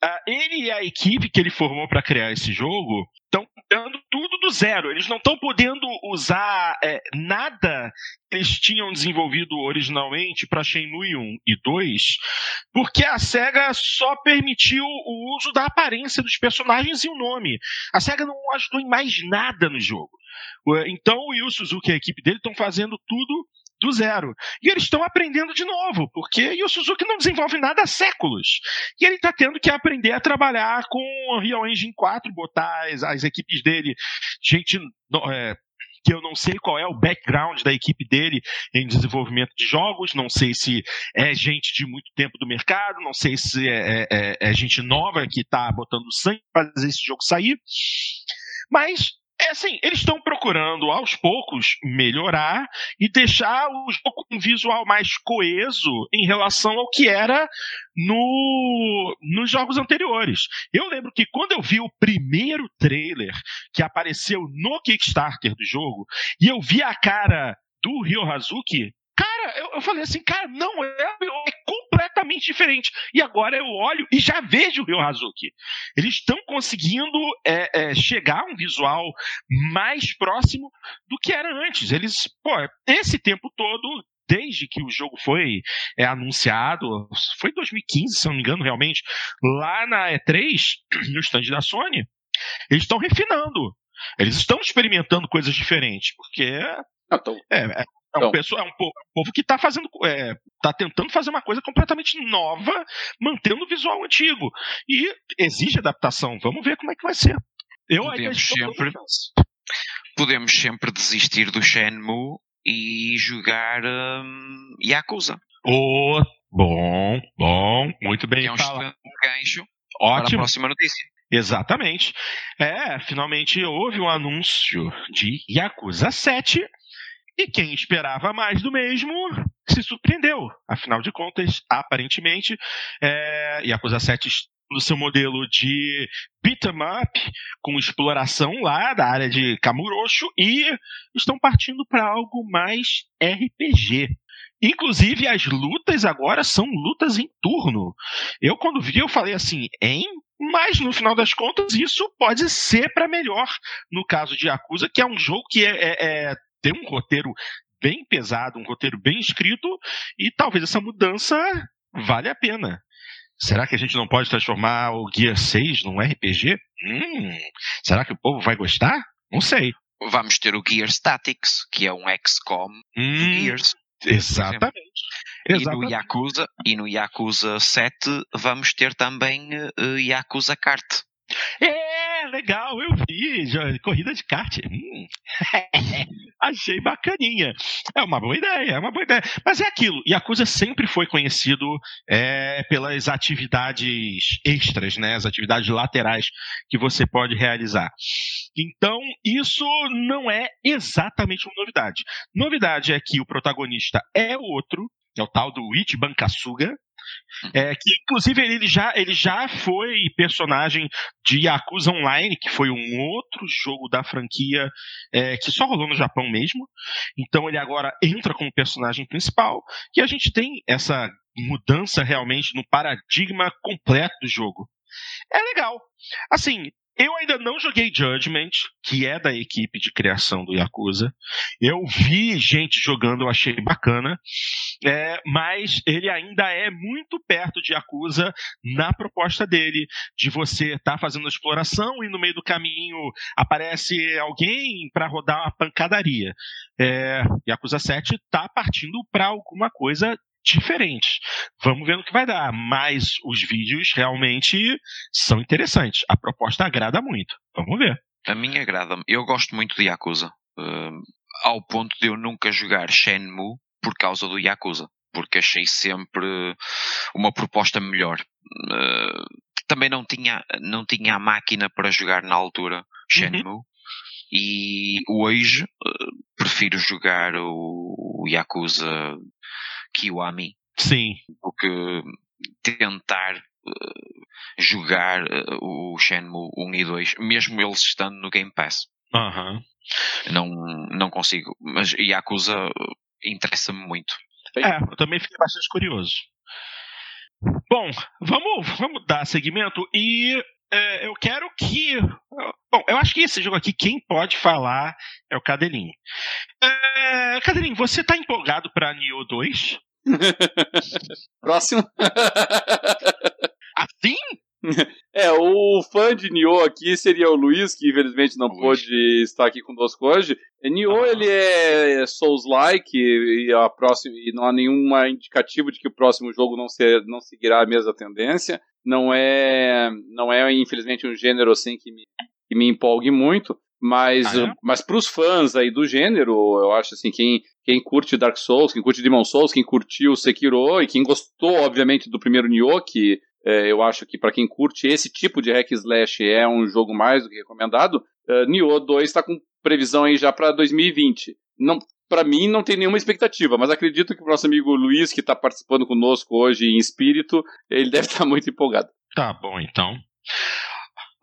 S1: Uh, ele e a equipe que ele formou para criar esse jogo estão dando tudo do zero. Eles não estão podendo usar é, nada que eles tinham desenvolvido originalmente para Shenmue 1 e 2, porque a SEGA só permitiu o uso da aparência dos personagens e o nome. A SEGA não ajudou em mais nada no jogo. Então o Yu Suzuki e a equipe dele estão fazendo tudo do zero. E eles estão aprendendo de novo, porque o Suzuki não desenvolve nada há séculos. E ele está tendo que aprender a trabalhar com o Unreal Engine 4, botar as, as equipes dele, gente. É, que eu não sei qual é o background da equipe dele em desenvolvimento de jogos, não sei se é gente de muito tempo do mercado, não sei se é, é, é, é gente nova que está botando sangue para fazer esse jogo sair. Mas é assim, eles estão procurando aos poucos melhorar e deixar o jogo com um visual mais coeso em relação ao que era no, nos jogos anteriores. Eu lembro que quando eu vi o primeiro trailer que apareceu no Kickstarter do jogo e eu vi a cara do Ryo Hazuki, Cara, eu, eu, falei assim, cara, não é, é completamente diferente. E agora eu olho e já vejo o Ryo Hazuki. Eles estão conseguindo é, é, chegar a um visual mais próximo do que era antes. Eles, pô, esse tempo todo, desde que o jogo foi é, anunciado, foi 2015, se não me engano, realmente, lá na E3, no stand da Sony, eles estão refinando. Eles estão experimentando coisas diferentes, porque.
S3: Ah, tô...
S1: é, é um, então, pessoa, é um, povo, é um povo que está fazendo, é, tá tentando fazer uma coisa completamente nova, mantendo o visual antigo. E exige adaptação. Vamos ver como é que vai ser.
S5: Eu podemos sempre, podemos sempre desistir do Shenmue e jogar um, Yakuza.
S1: Oh, bom, bom, muito bem.
S5: É um falado. gancho
S1: Ótimo.
S5: para a próxima notícia.
S1: Exatamente. É, finalmente houve um anúncio de Yakuza 7 e quem esperava mais do mesmo se surpreendeu. Afinal de contas, aparentemente, é, Yakuza 7 no seu modelo de beat 'em up, com exploração lá da área de Kamurocho, e estão partindo para algo mais RPG. Inclusive, as lutas agora são lutas em turno. Eu, quando vi, eu falei assim, hein? Mas, no final das contas, isso pode ser para melhor no caso de Yakuza, que é um jogo que é, é, é tem um roteiro bem pesado, um roteiro bem escrito, e talvez essa mudança vale a pena. Será que a gente não pode transformar o Gear 6 num RPG? Hum, será que o povo vai gostar? Não sei.
S5: Vamos ter o Gear Statics, que é um XCOM hum, do Gears.
S1: Exatamente.
S5: E no, Yakuza, e no Yakuza 7 vamos ter também uh, Yakuza Kart.
S1: É, legal, eu vi. Corrida de kart. Hum. Achei bacaninha. É uma boa ideia, é uma boa ideia. Mas é aquilo. Yakuza sempre foi conhecido é, pelas atividades extras, né? As atividades laterais que você pode realizar. Então, isso não é exatamente uma novidade. Novidade é que o protagonista é outro, é o tal do Kasuga, É, que inclusive ele já, ele já foi personagem de Yakuza Online, que foi um outro jogo da franquia é, que só rolou no Japão mesmo. Então ele agora entra como personagem principal. E a gente tem essa mudança realmente no paradigma completo do jogo. É legal. Assim, eu ainda não joguei Judgment, que é da equipe de criação do Yakuza. Eu vi gente jogando, eu achei bacana. É, mas ele ainda é muito perto de Yakuza na proposta dele, de você estar tá fazendo exploração e no meio do caminho aparece alguém para rodar uma pancadaria. É, Yakuza 7 está partindo para alguma coisa diferentes. Vamos ver no que vai dar. Mas os vídeos realmente são interessantes. A proposta agrada muito. Vamos ver.
S5: A mim agrada-me. Eu gosto muito de Yakuza. Uh, ao ponto de eu nunca jogar Shenmue por causa do Yakuza. Porque achei sempre uma proposta melhor. Uh, também não tinha, não tinha a máquina para jogar na altura Shenmue. Uhum. E hoje uh, prefiro jogar o, o Yakuza Kiwami.
S1: Sim.
S5: Do que tentar uh, jogar uh, o Shenmue 1 e 2, mesmo eles estando no Game Pass.
S1: Uhum.
S5: Não, não consigo. Mas Yakuza interessa-me muito.
S1: É, eu também fiquei bastante curioso. Bom, vamos, vamos dar seguimento e é, eu quero que. Bom, eu acho que esse jogo aqui, quem pode falar é o Cadelinho. É, Cadelinho, você tá empolgado pra Nioh 2?
S3: Próximo.
S1: assim?
S3: É, o fã de Nioh aqui seria o Luiz, que infelizmente não Luiz. pôde estar aqui conosco hoje. Nioh, ah. ele é Souls-like e, a próxima, e não há nenhum indicativo de que o próximo jogo não, ser, não seguirá a mesma tendência. Não é, não é infelizmente, um gênero assim que me, que me empolgue muito. Mas, ah, é? mas para os fãs aí do gênero, eu acho assim, quem, quem curte Dark Souls, quem curte Demon Souls, quem curtiu Sekiro e quem gostou, obviamente, do primeiro Nioh, que é, eu acho que para quem curte esse tipo de hack slash é um jogo mais do que recomendado. Uh, Nioh 2 está com previsão aí já para 2020. Não, para mim não tem nenhuma expectativa, mas acredito que o nosso amigo Luiz, que está participando conosco hoje em espírito, ele deve estar tá muito empolgado.
S1: Tá bom, então.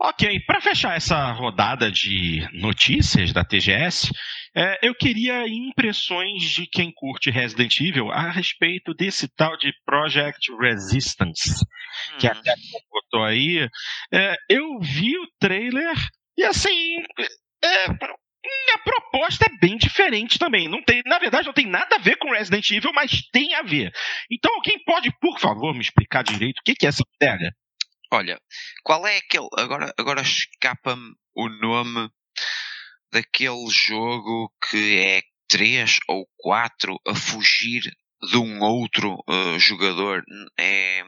S1: Ok, para fechar essa rodada de notícias da TGS, é, eu queria impressões de quem curte Resident Evil a respeito desse tal de Project Resistance, hum. que a Capcom botou aí. É, eu vi o trailer e assim. É, a proposta é bem diferente também. Não tem, na verdade, não tem nada a ver com Resident Evil, mas tem a ver. Então, alguém pode, por favor, me explicar direito o que, que é essa pega?
S5: Olha, qual é aquele. Agora, agora escapa-me o nome daquele jogo que é 3 ou 4 a fugir de um outro uh, jogador. É.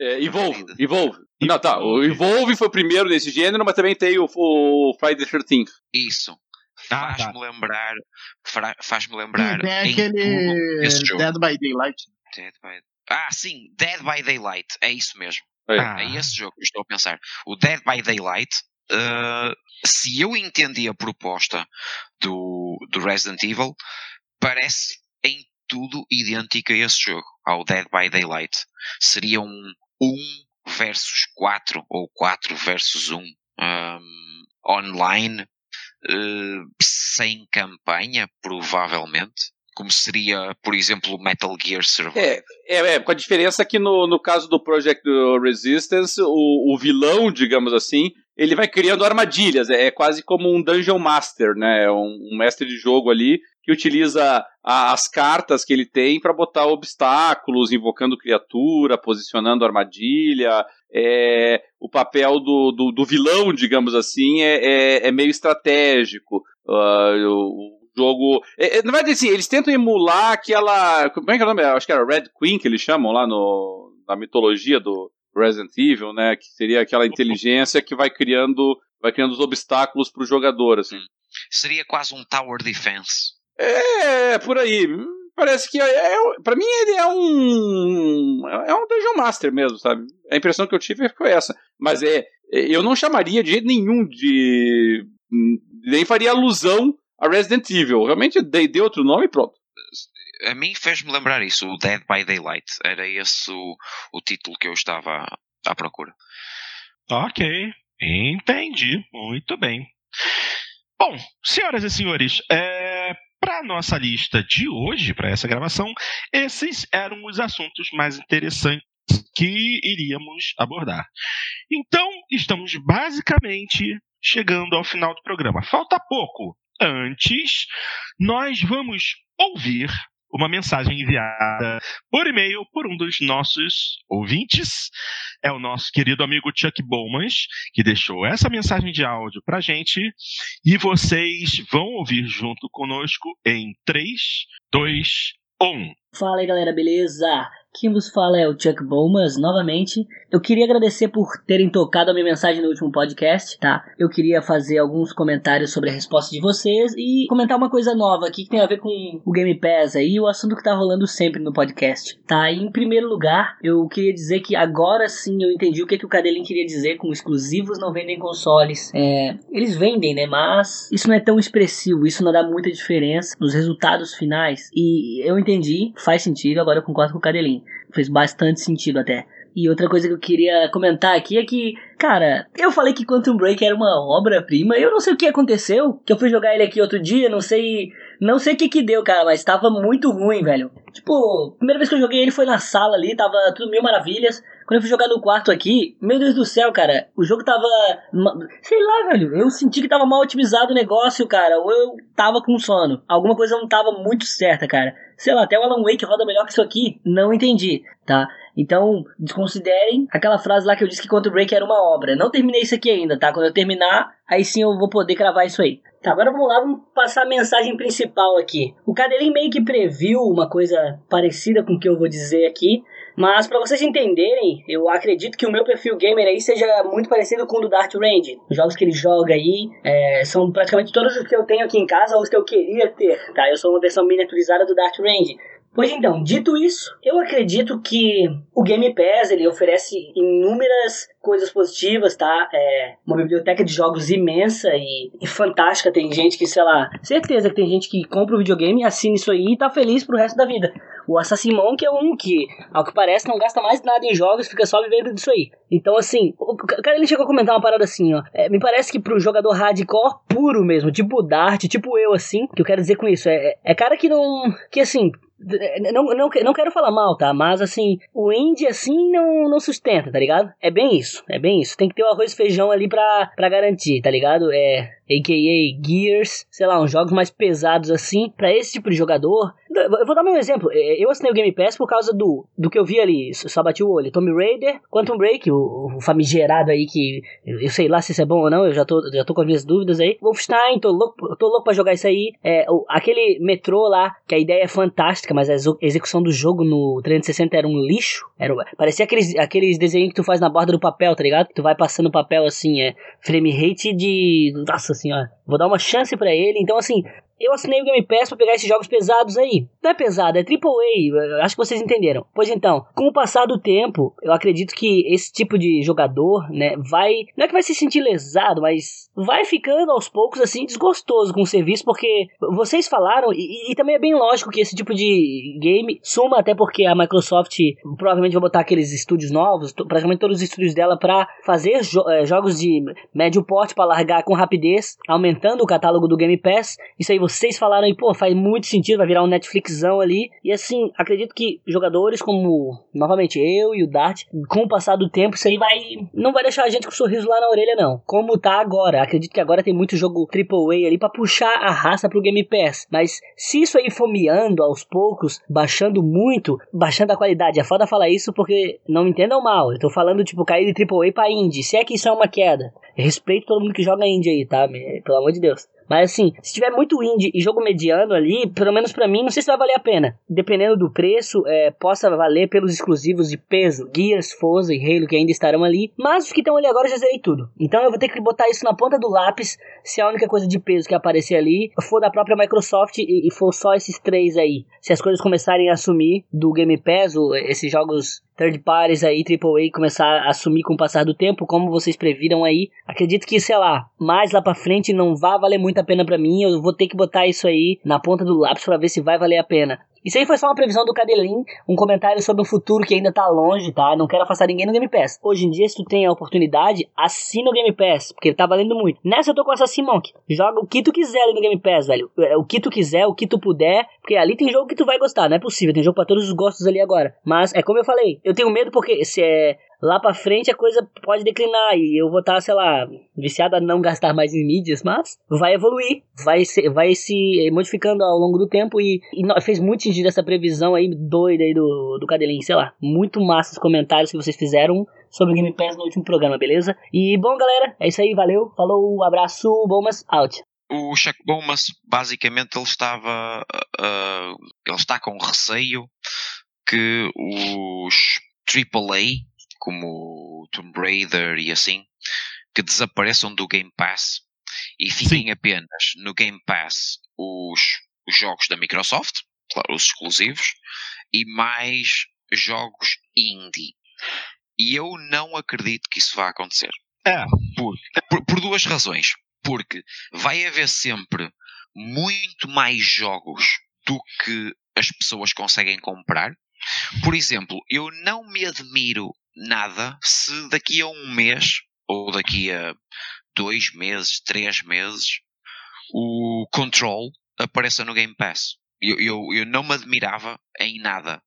S3: É, Evolve, Evolve. Não, tá. O Evolve foi o primeiro nesse gênero, mas também tem o, o Friday the 13
S5: Isso. Ah, faz-me tá. lembrar. Faz-me lembrar.
S2: é aquele Dead by Daylight.
S5: Dead by... Ah, sim, Dead by Daylight. É isso mesmo. Ah. é esse jogo que estou a pensar. O Dead by Daylight, uh, se eu entendi a proposta do, do Resident Evil, parece em tudo idêntico a esse jogo, ao Dead by Daylight. Seria um 1 versus 4 ou 4 versus 1 um, online, uh, sem campanha, provavelmente como seria, por exemplo, Metal Gear Survive.
S3: É, é, é, com a diferença que no, no caso do Project Resistance, o, o vilão, digamos assim, ele vai criando armadilhas, é, é quase como um Dungeon Master, né? É um, um mestre de jogo ali que utiliza a, as cartas que ele tem para botar obstáculos, invocando criatura, posicionando armadilha. É, o papel do, do, do vilão, digamos assim, é, é, é meio estratégico. Uh, o, jogo. É, é, na verdade, assim, eles tentam emular aquela. Como é que é o nome? Acho que era Red Queen que eles chamam lá no, na mitologia do Resident Evil, né? Que seria aquela inteligência que vai criando, vai criando os obstáculos para o jogador, assim.
S5: Seria quase um Tower Defense.
S3: É, por aí. Parece que é, é para mim ele é um é um Dungeon Master mesmo, sabe? A impressão que eu tive foi essa. Mas é, eu não chamaria de jeito nenhum de nem faria alusão a Resident Evil. Realmente dei, dei outro nome e pronto.
S5: a mim fez-me lembrar isso, o Dead by Daylight. Era esse o, o título que eu estava à procura.
S1: Ok, entendi. Muito bem. Bom, senhoras e senhores, é, para nossa lista de hoje, para essa gravação, esses eram os assuntos mais interessantes que iríamos abordar. Então, estamos basicamente chegando ao final do programa. Falta pouco. Antes, nós vamos ouvir uma mensagem enviada por e-mail por um dos nossos ouvintes. É o nosso querido amigo Chuck Bowmans, que deixou essa mensagem de áudio pra gente. E vocês vão ouvir junto conosco em 3, 2, 1.
S6: Fala aí galera, beleza? Quem vos fala é o Chuck Bowmas, novamente. Eu queria agradecer por terem tocado a minha mensagem no último podcast, tá? Eu queria fazer alguns comentários sobre a resposta de vocês e comentar uma coisa nova aqui que tem a ver com o Game Pass aí, o assunto que tá rolando sempre no podcast, tá? E, em primeiro lugar, eu queria dizer que agora sim eu entendi o que, que o Cadelin queria dizer com exclusivos não vendem consoles. É, eles vendem, né? Mas isso não é tão expressivo, isso não dá muita diferença nos resultados finais. E eu entendi, faz sentido, agora eu concordo com o Cadelin fez bastante sentido até. E outra coisa que eu queria comentar aqui é que, cara, eu falei que Quantum Break era uma obra-prima, eu não sei o que aconteceu, que eu fui jogar ele aqui outro dia, não sei, não sei o que que deu, cara, mas tava muito ruim, velho. Tipo, primeira vez que eu joguei ele foi na sala ali, tava tudo mil maravilhas. Quando eu fui jogar no quarto aqui, meu Deus do céu, cara, o jogo tava. Sei lá, velho. Eu senti que tava mal otimizado o negócio, cara. Ou eu tava com sono. Alguma coisa não tava muito certa, cara. Sei lá, até o Alan Wake roda melhor que isso aqui. Não entendi, tá? Então, desconsiderem aquela frase lá que eu disse que Quantum Break era uma obra. Não terminei isso aqui ainda, tá? Quando eu terminar, aí sim eu vou poder cravar isso aí. Tá, agora vamos lá, vamos passar a mensagem principal aqui. O Cadelinho meio que previu uma coisa parecida com o que eu vou dizer aqui, mas para vocês entenderem, eu acredito que o meu perfil gamer aí seja muito parecido com o do Dart Range. Os jogos que ele joga aí é, são praticamente todos os que eu tenho aqui em casa ou os que eu queria ter, tá? Eu sou uma versão miniaturizada do Dart Range. Pois então, dito isso, eu acredito que o Game Pass ele oferece inúmeras coisas positivas, tá? É uma biblioteca de jogos imensa e, e, fantástica. Tem gente que, sei lá, certeza que tem gente que compra o videogame, assina isso aí e tá feliz pro resto da vida. O Assassin Monk é um que, ao que parece, não gasta mais nada em jogos, fica só vivendo disso aí. Então, assim, o cara ele chegou a comentar uma parada assim, ó. É, me parece que pro jogador hardcore puro mesmo, tipo Dart, tipo eu, assim, que eu quero dizer com isso, é, é cara que não. que assim, não, não, não quero falar mal, tá? Mas assim, o indie assim não, não sustenta, tá ligado? É bem isso, é bem isso. Tem que ter o arroz e feijão ali pra, pra garantir, tá ligado? É a.k.a. Gears, sei lá, uns jogos mais pesados assim, para esse tipo de jogador. Eu vou dar meu exemplo. É, eu assinei o Game Pass por causa do, do que eu vi ali, só bati o olho. Tomb Raider, Quantum Break, o, o famigerado aí que eu sei lá se isso é bom ou não, eu já tô, já tô com as minhas dúvidas aí. Wolfenstein, tô louco, tô louco pra jogar isso aí. É, aquele metrô lá, que a ideia é fantástica, mas a execução do jogo no 360 era um lixo. Era, parecia aqueles, aqueles desenhos que tu faz na borda do papel, tá ligado? Que tu vai passando o papel assim, é frame rate de. Nossa senhora. Vou dar uma chance para ele. Então, assim, eu assinei o Game Pass para pegar esses jogos pesados aí. Não é pesado, é AAA, acho que vocês entenderam. Pois então, com o passar do tempo, eu acredito que esse tipo de jogador, né, vai. Não é que vai se sentir lesado, mas vai ficando aos poucos, assim, desgostoso com o serviço, porque vocês falaram, e, e também é bem lógico que esse tipo de game suma, até porque a Microsoft provavelmente vai botar aqueles estúdios novos, praticamente todos os estúdios dela, para fazer jo é, jogos de médio porte para largar com rapidez, aumentando o catálogo do Game Pass. Isso aí vocês falaram aí, pô, faz muito sentido, vai virar um Netflixão ali. E assim, acredito que jogadores como, novamente, eu e o Dart, com o passar do tempo, isso aí vai. Não vai deixar a gente com um sorriso lá na orelha, não. Como tá agora. Acredito que agora tem muito jogo AAA ali para puxar a raça pro Game Pass. Mas se isso aí for aos poucos, baixando muito, baixando a qualidade, é foda falar isso porque não me entendam mal. Eu tô falando, tipo, cair de AAA pra indie. Se é que isso é uma queda. Respeito todo mundo que joga indie aí, tá? Pelo amor de Deus. Mas assim, se tiver muito indie e jogo mediano ali, pelo menos para mim, não sei se vai valer a pena. Dependendo do preço, é, possa valer pelos exclusivos de peso, Gears, Forza e Halo que ainda estarão ali. Mas os que estão ali agora eu já zerei tudo. Então eu vou ter que botar isso na ponta do lápis se a única coisa de peso que aparecer ali for da própria Microsoft e, e for só esses três aí. Se as coisas começarem a assumir do Game Pass, esses jogos third parties aí, AAA, começar a assumir com o passar do tempo, como vocês previram aí. Acredito que, sei lá, mais lá pra frente não vai valer muito a pena para mim. Eu vou ter que botar isso aí na ponta do lápis para ver se vai valer a pena. Isso aí foi só uma previsão do Cadelin, um comentário sobre um futuro que ainda tá longe, tá? Não quero afastar ninguém no Game Pass. Hoje em dia, se tu tem a oportunidade, assina o Game Pass, porque tá valendo muito. Nessa eu tô com essa Monk. Joga o que tu quiser ali no Game Pass, velho. É, o que tu quiser, o que tu puder, porque ali tem jogo que tu vai gostar, não é possível. Tem jogo para todos os gostos ali agora. Mas é como eu falei, eu tenho medo porque se é lá pra frente a coisa pode declinar e eu vou estar, tá, sei lá, viciado a não gastar mais em mídias, mas vai evoluir, vai se, vai se modificando ao longo do tempo e, e fez muito sentido essa previsão aí doida aí do, do Cadelinho, sei lá, muito massa os comentários que vocês fizeram sobre o Game Pass no último programa, beleza? E bom, galera, é isso aí, valeu, falou, abraço, Bomas, out.
S5: O Chuck Bomas, basicamente, ele estava. Uh, ele está com receio que os AAA como Tomb Raider e assim, que desapareçam do Game Pass e fiquem Sim. apenas no Game Pass os, os jogos da Microsoft, claro, os exclusivos, e mais jogos indie. E eu não acredito que isso vá acontecer.
S1: É.
S5: Por, por, por duas razões. Porque vai haver sempre muito mais jogos do que as pessoas conseguem comprar. Por exemplo, eu não me admiro nada se daqui a um mês, ou daqui a dois meses, três meses, o Control apareça no Game Pass. Eu, eu, eu não me admirava em nada.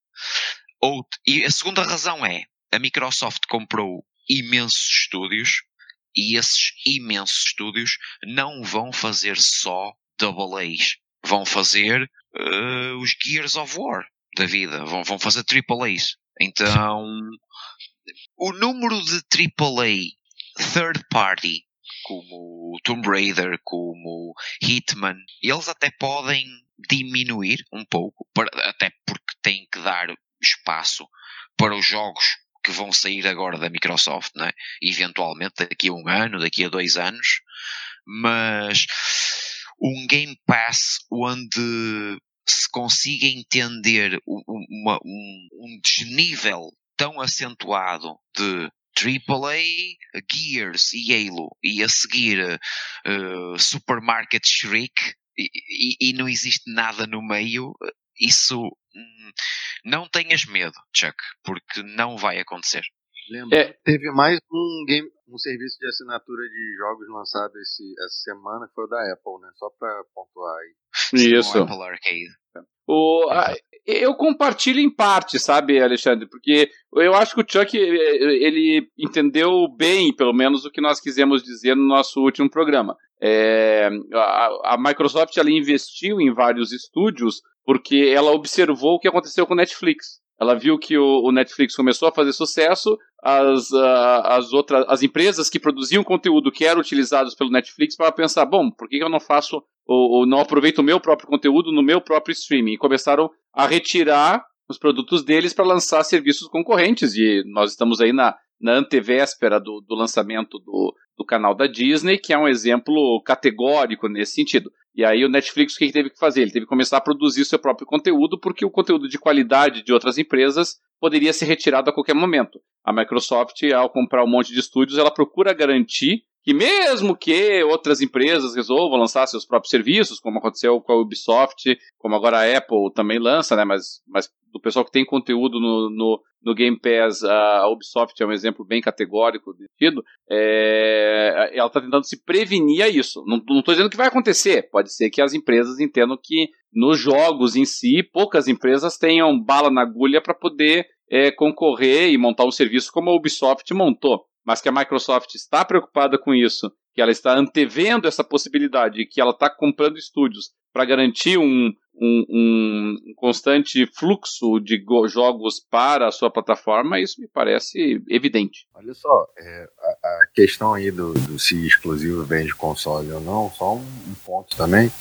S5: Ou, e a segunda razão é, a Microsoft comprou imensos estúdios e esses imensos estúdios não vão fazer só Double A's. Vão fazer uh, os Gears of War da vida. Vão, vão fazer Triple A's. Então, o número de AAA third party, como Tomb Raider, como Hitman, eles até podem diminuir um pouco, até porque têm que dar espaço para os jogos que vão sair agora da Microsoft, né? eventualmente daqui a um ano, daqui a dois anos, mas um Game Pass onde se consiga entender uma, um, um desnível tão acentuado de AAA, Gears e Halo e a seguir uh, Supermarket Shriek e, e, e, não existe nada no meio, isso hum, não tenhas medo, Chuck, porque não vai acontecer.
S4: Lembra, é. teve mais um game, um serviço de assinatura de jogos lançado esse, essa semana, que foi o da Apple, né? Só para pontuar aí.
S3: Isso. Apple Arcade. O, a, eu compartilho em parte, sabe, Alexandre? Porque eu acho que o Chuck ele entendeu bem, pelo menos, o que nós quisemos dizer no nosso último programa. É, a, a, Microsoft ela investiu em vários estúdios porque ela observou o que aconteceu com o Netflix. Ela viu que o, o Netflix começou a fazer sucesso, as, uh, as outras as empresas que produziam conteúdo que eram utilizados pelo Netflix para pensar, bom, por que eu não faço ou, ou não aproveito o meu próprio conteúdo no meu próprio streaming? E começaram a retirar os produtos deles para lançar serviços concorrentes. E nós estamos aí na, na antevéspera do, do lançamento do, do canal da Disney, que é um exemplo categórico nesse sentido. E aí o Netflix o que ele teve que fazer? Ele teve que começar a produzir seu próprio conteúdo, porque o conteúdo de qualidade de outras empresas poderia ser retirado a qualquer momento. A Microsoft, ao comprar um monte de estúdios, ela procura garantir que mesmo que outras empresas resolvam lançar seus próprios serviços, como aconteceu com a Ubisoft, como agora a Apple também lança, né? Mas, mas do pessoal que tem conteúdo no, no, no Game Pass, a Ubisoft é um exemplo bem categórico sentido, é, ela está tentando se prevenir a isso. Não estou dizendo que vai acontecer, pode ser que as empresas entendam que nos jogos em si, poucas empresas tenham bala na agulha para poder é, concorrer e montar um serviço como a Ubisoft montou mas que a Microsoft está preocupada com isso, que ela está antevendo essa possibilidade, que ela está comprando estúdios para garantir um, um, um, constante fluxo de jogos para a sua plataforma, isso me parece evidente.
S4: Olha só, é, a, a, questão aí do, do se exclusivo vende console ou não, só um, um ponto também.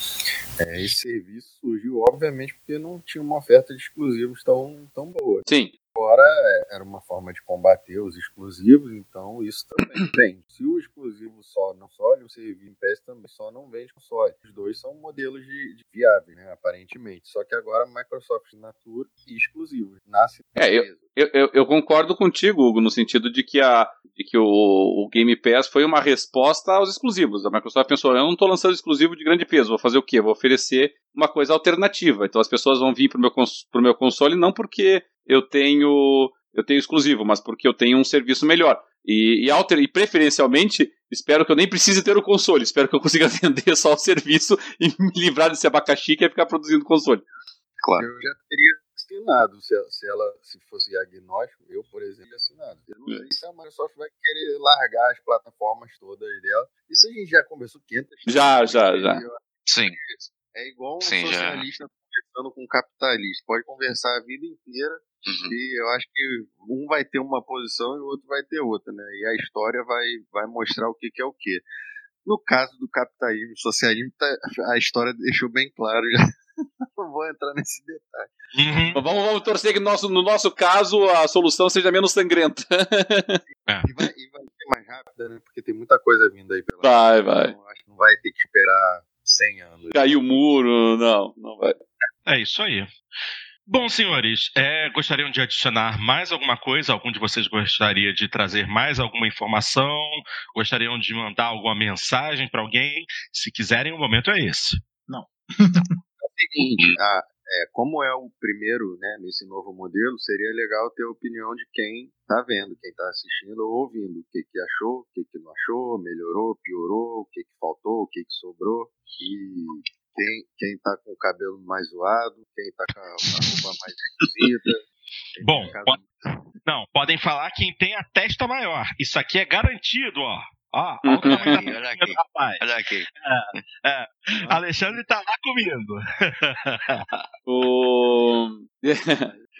S4: É, esse serviço surgiu, obviamente, porque não tinha uma oferta de exclusivos tão, tão boa.
S3: Sim
S4: agora é, era uma forma de combater os exclusivos, então isso também tem. Se o exclusivo só não só o serviço em PS também só não vende console. Os dois são modelos de, de viáveis, né, aparentemente. Só que agora Microsoft Natura e exclusivos. Nasce
S3: é, eu, eu, eu, concordo contigo, Hugo, no sentido de que a, de que o, o, Game Pass foi uma resposta aos exclusivos. A Microsoft pensou: eu não estou lançando exclusivo de grande peso, vou fazer o quê? Vou oferecer uma coisa alternativa. Então as pessoas vão vir para o meu, pro meu console não porque eu tenho eu tenho exclusivo, mas porque eu tenho um serviço melhor. E, e, alter, e preferencialmente, espero que eu nem precise ter o console, espero que eu consiga vender só o serviço e me livrar desse abacaxi que é ficar produzindo console.
S4: Claro. Eu já teria assinado se, se ela se fosse agnóstico, eu, por exemplo, assinado. Eu não sei se a Microsoft vai querer largar as plataformas todas dela. Isso a gente já conversou 500
S3: Já, já, já.
S5: Sim.
S4: É igual um
S5: Sim,
S4: socialista já. conversando com um capitalista. Pode conversar a vida inteira uhum. e eu acho que um vai ter uma posição e o outro vai ter outra, né? E a história vai, vai mostrar o que, que é o que. No caso do capitalismo e socialismo, tá, a história deixou bem claro já. não vou entrar nesse detalhe.
S3: Uhum. Vamos, vamos, torcer que no nosso, no nosso caso a solução seja menos sangrenta.
S4: é. e, vai, e, vai, ser mais rápida, né? Porque tem muita coisa vindo aí pela
S3: Vai, vai.
S4: Então, acho que não vai ter que esperar 100 anos.
S3: Caiu o muro, não, não vai.
S1: É isso aí. Bom, senhores, é, gostariam de adicionar mais alguma coisa? Algum de vocês gostaria de trazer mais alguma informação? Gostariam de mandar alguma mensagem para alguém? Se quiserem, o momento é esse.
S2: Não.
S4: seguinte, a, é, como é o primeiro né, nesse novo modelo, seria legal ter a opinião de quem está vendo, quem está assistindo ou ouvindo. O que, que achou, o que, que não achou, melhorou, piorou, o que, que faltou, o que, que sobrou. E quem, quem tá com o cabelo mais zoado, quem está com a, a roupa mais esquisita.
S1: Bom, pode, não, podem falar quem tem a testa maior. Isso aqui é garantido, ó. Ó, olha o tamanho
S5: aqui, olha aqui, rapaz. Olha aqui.
S1: É, é. Alexandre tá lá comigo.
S3: o...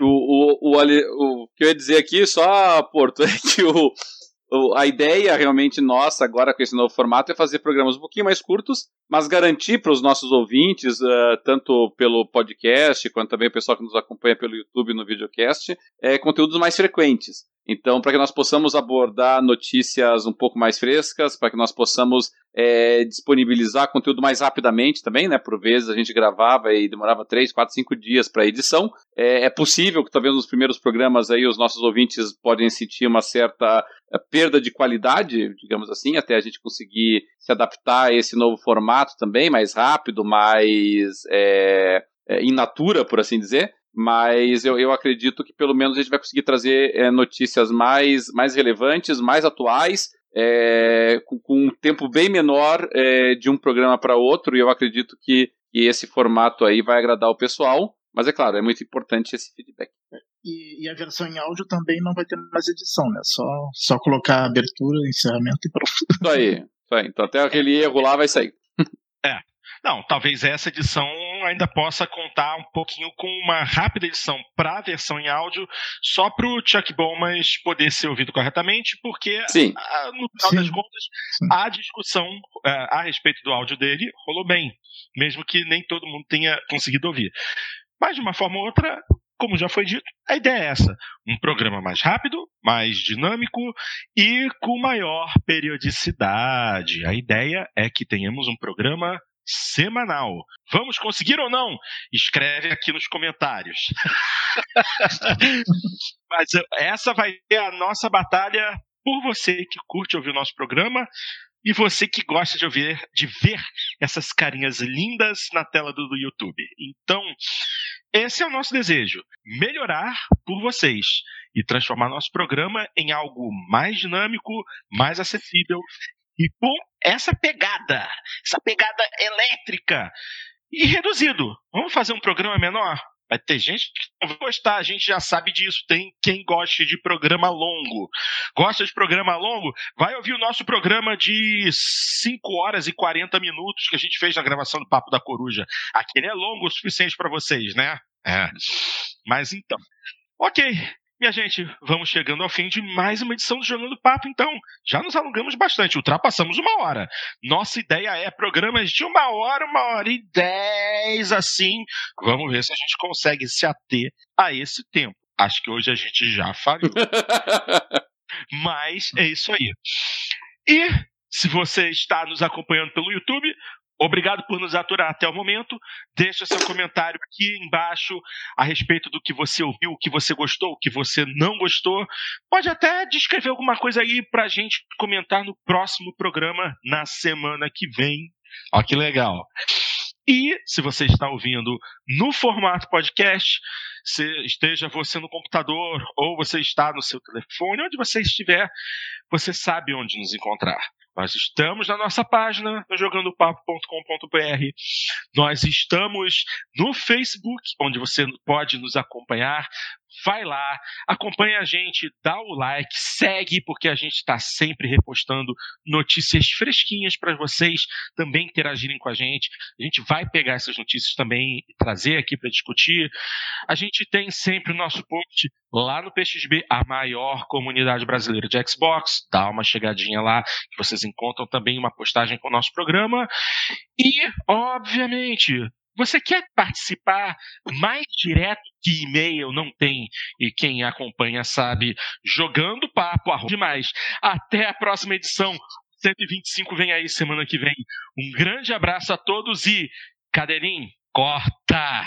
S3: o, o, o, o, que eu ia dizer aqui, só, Porto, é que o, a ideia realmente nossa agora com esse novo formato é fazer programas um pouquinho mais curtos, mas garantir para os nossos ouvintes, uh, tanto pelo podcast quanto também o pessoal que nos acompanha pelo YouTube no videocast, é, conteúdos mais frequentes. Então, para que nós possamos abordar notícias um pouco mais frescas, para que nós possamos é, disponibilizar conteúdo mais rapidamente também, né? Por vezes a gente gravava e demorava 3, 4, 5 dias para edição. É, é, possível que talvez nos primeiros programas aí os nossos ouvintes podem sentir uma certa é, perda de qualidade, digamos assim, até a gente conseguir se adaptar a esse novo formato também, mais rápido, mais é, é, in natura, por assim dizer mas eu, eu acredito que pelo menos a gente vai conseguir trazer é, notícias mais, mais relevantes, mais atuais, é, com, com, um tempo bem menor é, de um programa para outro, e eu acredito que, que, esse formato aí vai agradar o pessoal, mas é claro, é muito importante esse feedback.
S2: E, e, a versão em áudio também não vai ter mais edição, né? Só, só colocar abertura, encerramento e pronto.
S3: Isso aí, isso aí. Então até aquele erro lá vai sair.
S1: É. Não, talvez essa edição ainda possa contar um pouquinho com uma rápida edição para a versão em áudio, só para o Chuck Bowman poder ser ouvido corretamente, porque
S3: Sim.
S1: A, no final Sim. das contas Sim. a discussão a, é, a respeito do áudio dele rolou bem, mesmo que nem todo mundo tenha conseguido ouvir. Mas de uma forma ou outra, como já foi dito, a ideia é essa: um programa mais rápido, mais dinâmico e com maior periodicidade. A ideia é que tenhamos um programa semanal. Vamos conseguir ou não? Escreve aqui nos comentários. Mas eh, essa vai ser a nossa batalha por você que curte ouvir o nosso programa e você que gosta de ouvir, de ver essas carinhas lindas na tela do, do YouTube. Então, esse é o nosso desejo: melhorar por vocês e transformar nosso programa em algo mais dinâmico, mais acessível e com essa pegada, essa pegada elétrica. E reduzido. Vamos fazer um programa menor? Vai ter gente que não vai gostar, a gente já sabe disso. Tem quem goste de programa longo. Gosta de programa longo? Vai ouvir o nosso programa de 5 horas e 40 minutos que a gente fez na gravação do Papo da Coruja. Aquele é longo o suficiente para vocês, né? É. Mas então. Ok, minha gente, vamos chegando ao fim de mais uma edição do Jogando Papo, então. Já nos alongamos bastante, ultrapassamos uma hora. Nossa ideia é programas de uma hora, uma hora e dez, assim. Vamos ver se a gente consegue se ater a esse tempo. Acho que hoje a gente já falhou. Mas é isso aí. E se você está nos acompanhando pelo YouTube, Obrigado por nos aturar até o momento. Deixa seu comentário aqui embaixo a respeito do que você ouviu, o que você gostou, o que você não gostou. Pode até descrever alguma coisa aí pra gente comentar no próximo programa na semana que vem. Ó, que legal. E se você está ouvindo no formato podcast, se esteja você no computador ou você está no seu telefone, onde você estiver, você sabe onde nos encontrar. Nós estamos na nossa página, jogandopapo.com.br. Nós estamos no Facebook, onde você pode nos acompanhar. Vai lá, acompanha a gente, dá o like, segue, porque a gente está sempre repostando notícias fresquinhas para vocês também interagirem com a gente. A gente vai pegar essas notícias também e trazer aqui para discutir. A gente tem sempre o nosso post lá no PXB, a maior comunidade brasileira de Xbox. Dá uma chegadinha lá, que vocês encontram também uma postagem com o nosso programa. E, obviamente, você quer participar mais direto que e-mail? Não tem. E quem acompanha sabe. Jogando papo, arroz demais. Até a próxima edição. 125 vem aí semana que vem. Um grande abraço a todos e, Cadeirinho, corta!